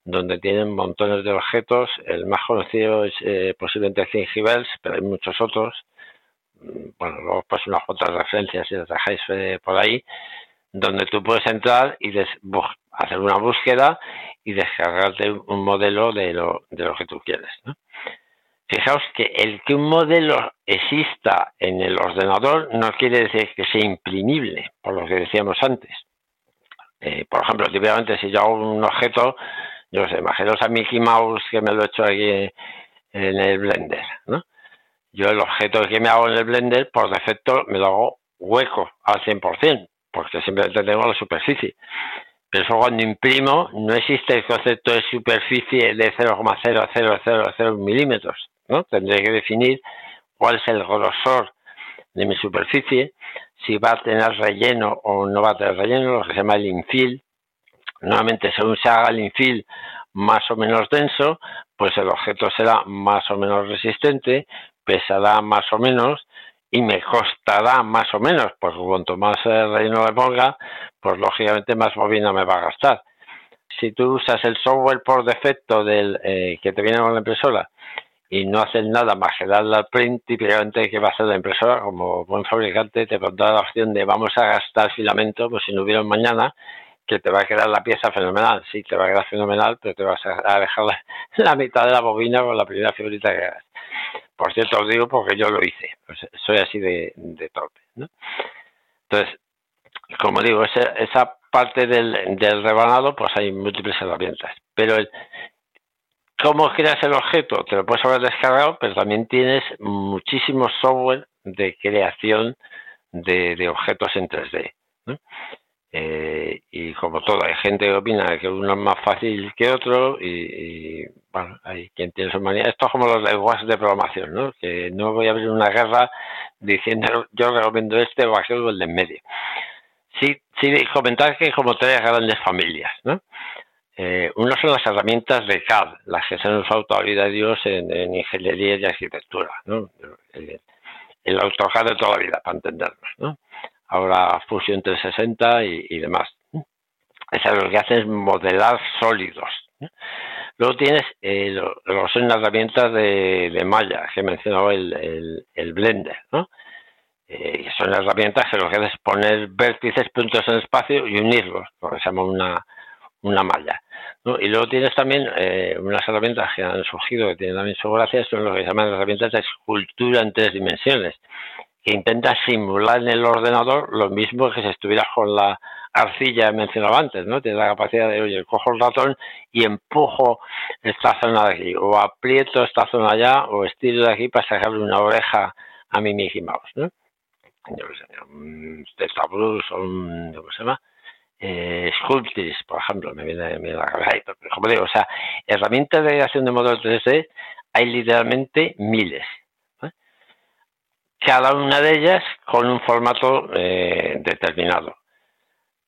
donde tienen montones de objetos. El más conocido es eh, posiblemente Thingiverse, pero hay muchos otros. Bueno, luego pues unas otras referencias si las dejáis eh, por ahí donde tú puedes entrar y hacer una búsqueda y descargarte un modelo de lo, de lo que tú quieres. ¿no? Fijaos que el que un modelo exista en el ordenador no quiere decir que sea imprimible, por lo que decíamos antes. Eh, por ejemplo, típicamente si yo hago un objeto, yo sé, imaginaos a Mickey Mouse que me lo he hecho aquí en el Blender, ¿no? Yo el objeto que me hago en el Blender, por defecto, me lo hago hueco al 100%, porque simplemente tengo la superficie. Pero cuando imprimo no existe el concepto de superficie de 0,0000 milímetros. ¿no? Tendré que definir cuál es el grosor de mi superficie, si va a tener relleno o no va a tener relleno, lo que se llama el infill. Nuevamente, según se haga el infill más o menos denso, pues el objeto será más o menos resistente, pesará más o menos y me costará más o menos, pues cuanto más eh, relleno le ponga, pues lógicamente más bobina me va a gastar. Si tú usas el software por defecto del eh, que te viene con la impresora y no haces nada más que darle al print, típicamente que va a hacer la impresora, como buen fabricante, te pondrá la opción de vamos a gastar filamento, pues si no hubiera mañana, que te va a quedar la pieza fenomenal. Sí, te va a quedar fenomenal, pero te vas a dejar la, mitad de la bobina con la primera figurita que hagas. Por cierto, os digo porque yo lo hice. Pues soy así de, de torpe. ¿no? Entonces, como digo, esa, esa parte del, del, rebanado, pues hay múltiples herramientas. Pero el, cómo creas el objeto, te lo puedes haber descargado, pero también tienes muchísimo software de creación de, de objetos en 3D. ¿no? Eh, y como todo, hay gente que opina que uno es más fácil que otro y, bueno, hay quien tiene su manía. Esto es como los lenguajes de programación, ¿no? Que no voy a abrir una guerra diciendo yo recomiendo este o aquel o el de en medio. Sí, sí, comentar que hay como tres grandes familias, ¿no? Eh, son las herramientas de CAD, las que se han usado toda en ingeniería y arquitectura, ¿no? El, el AutoCAD de toda la vida, para entendernos, ¿no? Ahora Fusion 360 y, y demás. Eso lo que hace es modelar sólidos. Luego tienes eh, lo, lo son las herramientas de, de malla, que he mencionado el, el, el Blender, ¿no? Eh, son herramientas que lo que hace es poner vértices, puntos en espacio y unirlos, lo que se llama una, una malla. Y luego tienes también eh, unas herramientas que han surgido que tienen también su gracia, son lo que se llaman herramientas de escultura en tres dimensiones, que intentan simular en el ordenador lo mismo que si estuvieras con la arcilla mencionaba antes, ¿no? Tienes la capacidad de, oye, cojo el ratón y empujo esta zona de aquí, o aprieto esta zona allá, o estiro de aquí para sacarle una oreja a mi Mickey Mouse, ¿no? Yo sé, un Tetablues o un, ¿cómo se llama? eh, Sculptris, por ejemplo, me viene, a la cabeza. Como digo, o sea, herramientas de creación de modelos 3D hay literalmente miles. Cada una de ellas con un formato eh, determinado.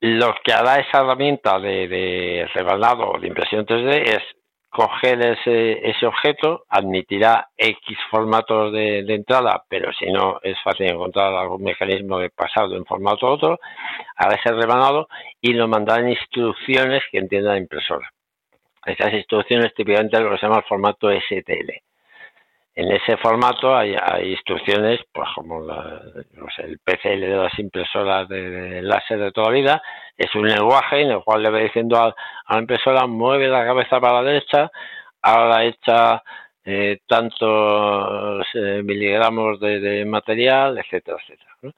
Lo que hará esa herramienta de, revelado o de impresión 3D es coger ese, ese objeto, admitirá X formatos de, entrada, pero si no es fácil encontrar algún mecanismo de pasar de un formato a otro, hará ese rebanado y lo mandará en instrucciones que entienda la impresora. Esas instrucciones típicamente lo que se llama el formato STL. En ese formato hay, instrucciones, pues como el PCL de las impresoras de, láser de toda la vida, es un lenguaje en el cual le va diciendo a, la impresora mueve la cabeza para la derecha, ahora echa eh, tantos eh, miligramos de, material, etcétera, etcétera.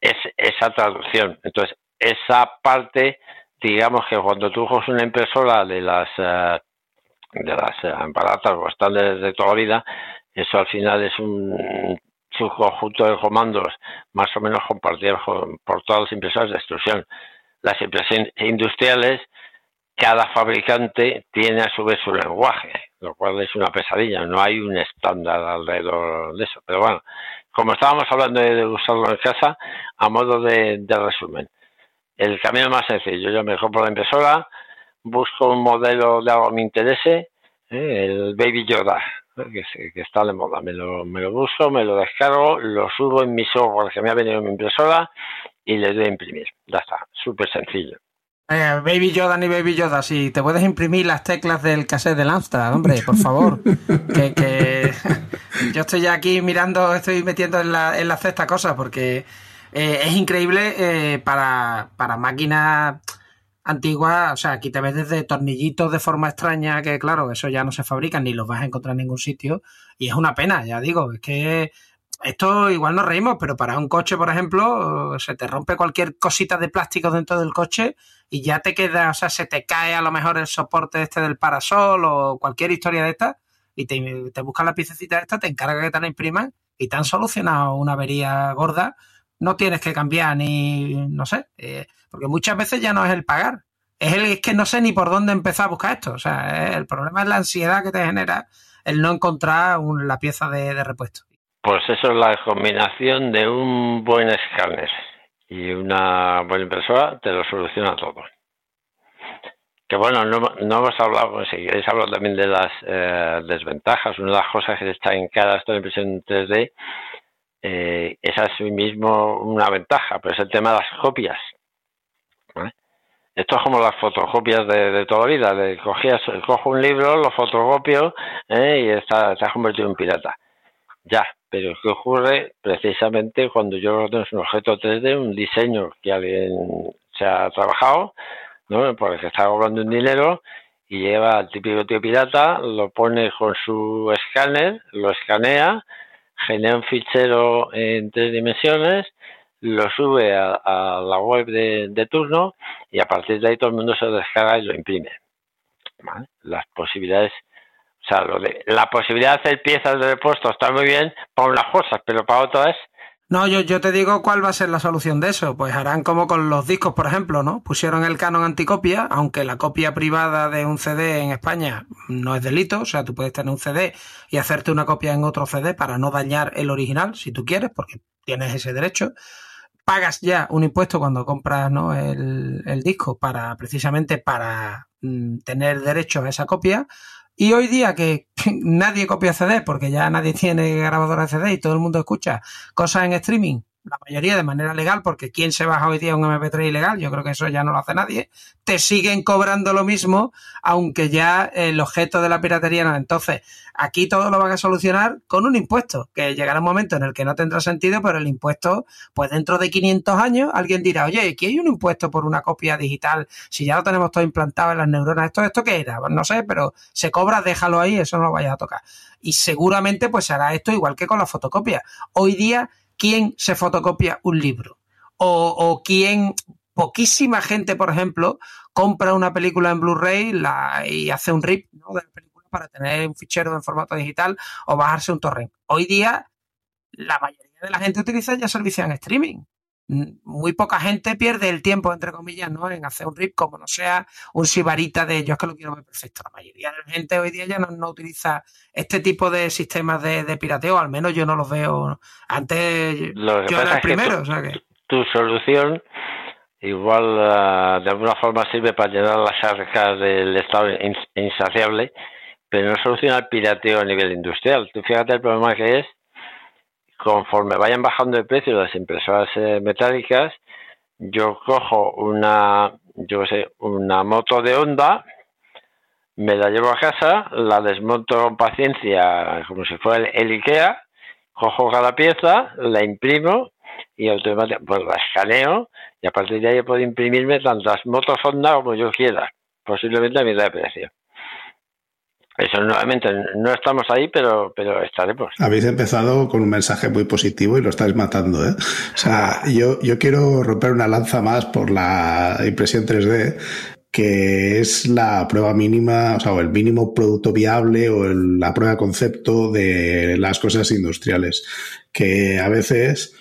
Es esa traducción. Entonces, esa parte, digamos que cuando tú coges una impresora de las eh, de las aparatas o estándares de toda la vida, eso al final es un subconjunto de comandos más o menos compartidos por todas las impresoras de extrusión. Las impresiones industriales, cada fabricante tiene a su vez su lenguaje, lo cual es una pesadilla, no hay un estándar alrededor de eso. Pero bueno, como estábamos hablando de usarlo en casa, a modo de, de resumen, el camino más sencillo, yo me compro la impresora, busco un modelo de algo que me interese, ¿eh? el Baby Yoda, que, que, está de moda. Me lo, me lo busco, me lo descargo, lo subo en mi software que me ha venido en mi impresora y le doy a imprimir. Ya está, súper sencillo. Eh, Baby Yoda ni Baby Yoda, si te puedes imprimir las teclas del cassette del Amstrad, hombre, por favor. que, que yo estoy ya aquí mirando, estoy metiendo en la, en la cesta cosas porque eh, es increíble para, para máquinas antigua, o sea, aquí te ves desde tornillitos de forma extraña que, claro, eso ya no se fabrican ni los vas a encontrar en ningún sitio. Y es una pena, ya digo, es que esto igual nos reímos, pero para un coche, por ejemplo, se te rompe cualquier cosita de plástico dentro del coche y ya te queda, o sea, se te cae a lo mejor el soporte este del parasol o cualquier historia de esta y te, te buscas la piececita esta, te encarga que te la impriman y te han solucionado una avería gorda no tienes que cambiar ni, no sé, eh, porque muchas veces ya no es el pagar, es el es que no sé ni por dónde empezar a buscar esto. O sea, el problema es la ansiedad que te genera el no encontrar la pieza de, repuesto. Pues eso es la combinación de un buen escáner y una buena impresora, te lo soluciona todo. Que bueno, no, hemos hablado, si queréis hablar también de las eh, desventajas. Una de las cosas que está en cada esta impresión 3D eh, esa es mismo una ventaja, pero es el tema de las copias. Esto es como las fotocopias de, toda la vida. De cogías, cojo un libro, lo fotocopio ¿eh? y está, está convertido en pirata. Ya, pero ¿qué ocurre precisamente cuando yo tengo un objeto 3D, un diseño que alguien se ha trabajado, ¿no? porque está cobrando un dinero y lleva al típico tío pirata, lo pone con su escáner, lo escanea, genera un fichero en tres dimensiones, lo sube a, la web de, turno y a partir de ahí todo el mundo se lo descarga y lo imprime. Las posibilidades, o sea, lo de, la posibilidad de hacer piezas de repuesto está muy bien para unas cosas, pero para otras no, yo, te digo cuál va a ser la solución de eso. Pues harán como con los discos, por ejemplo, ¿no? Pusieron el canon anticopia, aunque la copia privada de un CD en España no es delito, o sea, tú puedes tener un CD y hacerte una copia en otro CD para no dañar el original, si tú quieres, porque tienes ese derecho. Pagas ya un impuesto cuando compras ¿no? el, el disco para precisamente para mm, tener derecho a esa copia y hoy día que nadie copia CD porque ya nadie tiene grabadora CD y todo el mundo escucha cosas en streaming la mayoría de manera legal, porque ¿quién se baja hoy día un MP3 ilegal? Yo creo que eso ya no lo hace nadie. Te siguen cobrando lo mismo, aunque ya el objeto de la piratería no. Entonces, aquí todo lo van a solucionar con un impuesto, que llegará un momento en el que no tendrá sentido, pero el impuesto, pues dentro de 500 años, alguien dirá, oye, aquí hay un impuesto por una copia digital, si ya lo tenemos todo implantado en las neuronas, ¿esto, esto qué era? No sé, pero se cobra, déjalo ahí, eso no lo vayas a tocar. Y seguramente, pues hará esto igual que con la fotocopia. Hoy día, quién se fotocopia un libro o, quién, poquísima gente, por ejemplo, compra una película en Blu-ray y hace un rip ¿no? de la película para tener un fichero en formato digital o bajarse un torrent. Hoy día, la mayoría de la gente utiliza ya servicios en streaming. Muy poca gente pierde el tiempo, entre comillas, ¿no? en hacer un rip como no sea un sibarita de yo es que lo quiero ver perfecto. La mayoría de la gente hoy día ya no, utiliza este tipo de sistemas de, pirateo, al menos yo no los veo. Antes yo era el primero. tu, solución igual uh, de alguna forma sirve para llenar las arcas del Estado insaciable, pero no soluciona el pirateo a nivel industrial. Tú fíjate el problema que es conforme vayan bajando de precio las impresoras eh, metálicas, yo cojo una, yo sé, una moto de Honda, me la llevo a casa, la desmonto con paciencia como si fuera el, IKEA, cojo cada pieza, la imprimo y automáticamente pues la escaneo y a partir de ahí puedo imprimirme tantas motos Honda como yo quiera, posiblemente a mitad de precio. Eso nuevamente, no estamos ahí, pero, pero estaremos. Habéis empezado con un mensaje muy positivo y lo estáis matando. ¿eh? O sea, yo, yo quiero romper una lanza más por la impresión 3D, que es la prueba mínima, o sea, o el mínimo producto viable o la prueba concepto de las cosas industriales. Que a veces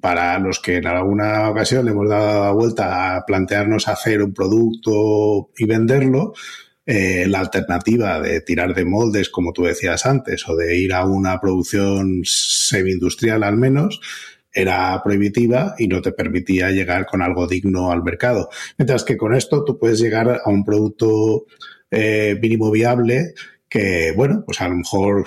para los que en alguna ocasión le hemos dado la vuelta a plantearnos hacer un producto y venderlo, eh, la alternativa de tirar de moldes, como tú decías antes, o de ir a una producción semi-industrial al menos, era prohibitiva y no te permitía llegar con algo digno al mercado. Mientras que con esto tú puedes llegar a un producto eh, mínimo viable que, bueno, pues a lo mejor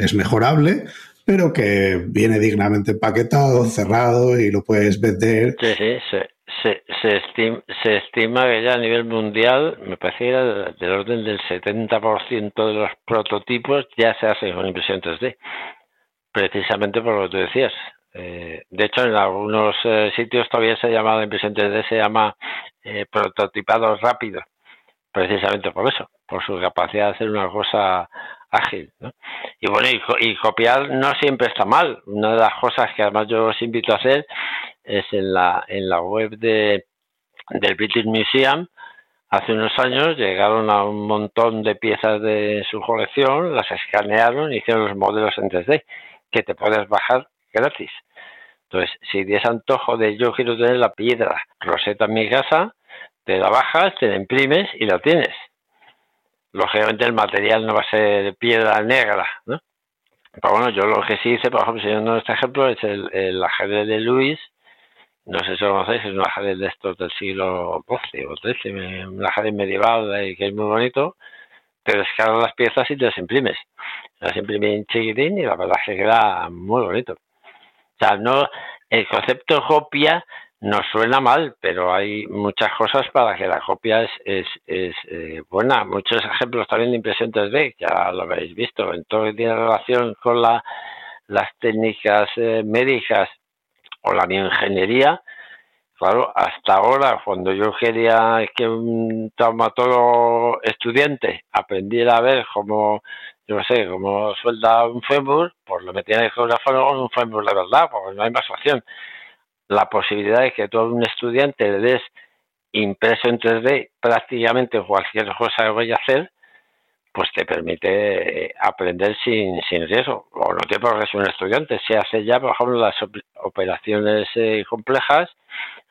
es mejorable, pero que viene dignamente empaquetado, cerrado y lo puedes vender. Sí, sí, sí se, se, estima, se estima que ya a nivel mundial, me parece que del orden del 70% de los prototipos ya se hacen con impresión 3D, precisamente por lo que tú decías. Eh, de hecho, en algunos eh, sitios todavía se llama la impresión 3D, se llama eh, prototipado rápido, precisamente por eso, por su capacidad de hacer una cosa ágil. Y bueno, y, copiar no siempre está mal. Una de las cosas que además yo os invito a hacer es en la, en la web de, del British Museum. Hace unos años llegaron a un montón de piezas de su colección, las escanearon y hicieron los modelos en 3D, que te puedes bajar gratis. Entonces, si tienes antojo de yo quiero tener la piedra roseta en mi casa, te la bajas, te la imprimes y la tienes lógicamente el material no va a ser piedra negra, ¿no? Pero bueno, yo lo que sí hice, por ejemplo, enseñando este ejemplo, es el, el ajedrez de Luis, no sé si lo conocéis, es un ajedrez de estos del siglo XII o XIII, un ajedrez medieval que es muy bonito, te descargas las piezas y te las imprimes. Las imprimes en chiquitín y la verdad es que queda muy bonito. O sea, no, el concepto copia nos suena mal, pero hay muchas cosas para que la copia es, es, es eh, buena. Muchos ejemplos también de impresión 3D, ya lo habéis visto, en todo lo que tiene relación con la, las técnicas eh, médicas o la bioingeniería. Claro, hasta ahora, cuando yo quería que un traumatólogo estudiante aprendiera a ver cómo, yo no sé, cómo suelda un fémur, pues lo metía en el un fémur de verdad, porque no hay más opción la posibilidad de que todo un estudiante le des impreso en 3D prácticamente cualquier cosa que vaya a hacer, pues te permite eh, aprender sin, sin riesgo. O no te porque es un estudiante. Se hace ya, por ejemplo, las operaciones eh, complejas.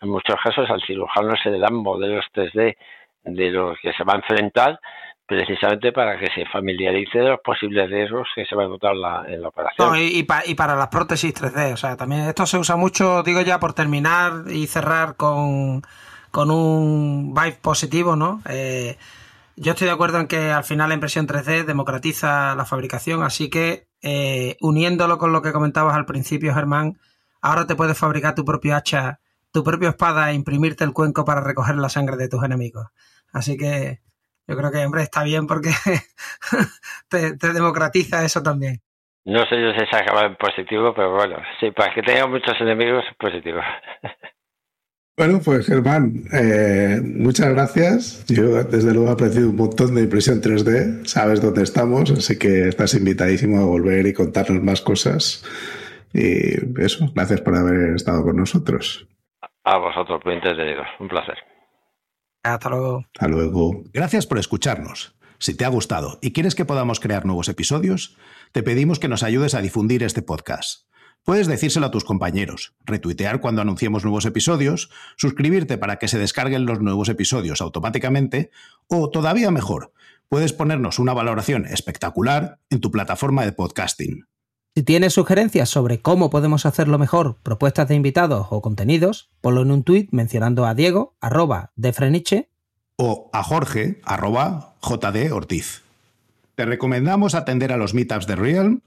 En muchos casos al cirujano se le dan modelos 3D de los que se va a enfrentar precisamente para que se familiarice de los posibles riesgos que se va a notar en la operación. y, para las prótesis 3D, o sea, también esto se usa mucho, digo ya, por terminar y cerrar con, con un vibe positivo, ¿no? Eh, yo estoy de acuerdo en que al final la impresión 3D democratiza la fabricación, así que eh, uniéndolo con lo que comentabas al principio, Germán, ahora te puedes fabricar tu propio hacha, tu propia espada e imprimirte el cuenco para recoger la sangre de tus enemigos. Así que yo creo que, hombre, está bien porque te, democratiza eso también. No sé yo si se acaba en positivo, pero bueno, sí, para que tenga muchos enemigos positivo. Bueno, pues Germán, eh, muchas gracias. Yo desde luego he apreciado un montón de impresión 3D, sabes dónde estamos, así que estás invitadísimo a volver y contarnos más cosas. Y eso, gracias por haber estado con nosotros. A vosotros, muy entretenido, un placer. Hasta luego. Hasta luego. Gracias por escucharnos. Si te ha gustado y quieres que podamos crear nuevos episodios, te pedimos que nos ayudes a difundir este podcast. Puedes decírselo a tus compañeros, retuitear cuando anunciemos nuevos episodios, suscribirte para que se descarguen los nuevos episodios automáticamente o, todavía mejor, puedes ponernos una valoración espectacular en tu plataforma de podcasting. Si tienes sugerencias sobre cómo podemos hacerlo mejor, propuestas de invitados o contenidos, ponlo en un tuit mencionando a Diego, arroba de Freniche, o a Jorge, arroba JD Ortiz. Te recomendamos atender a los meetups de Realm.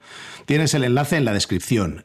Tienes el enlace en la descripción.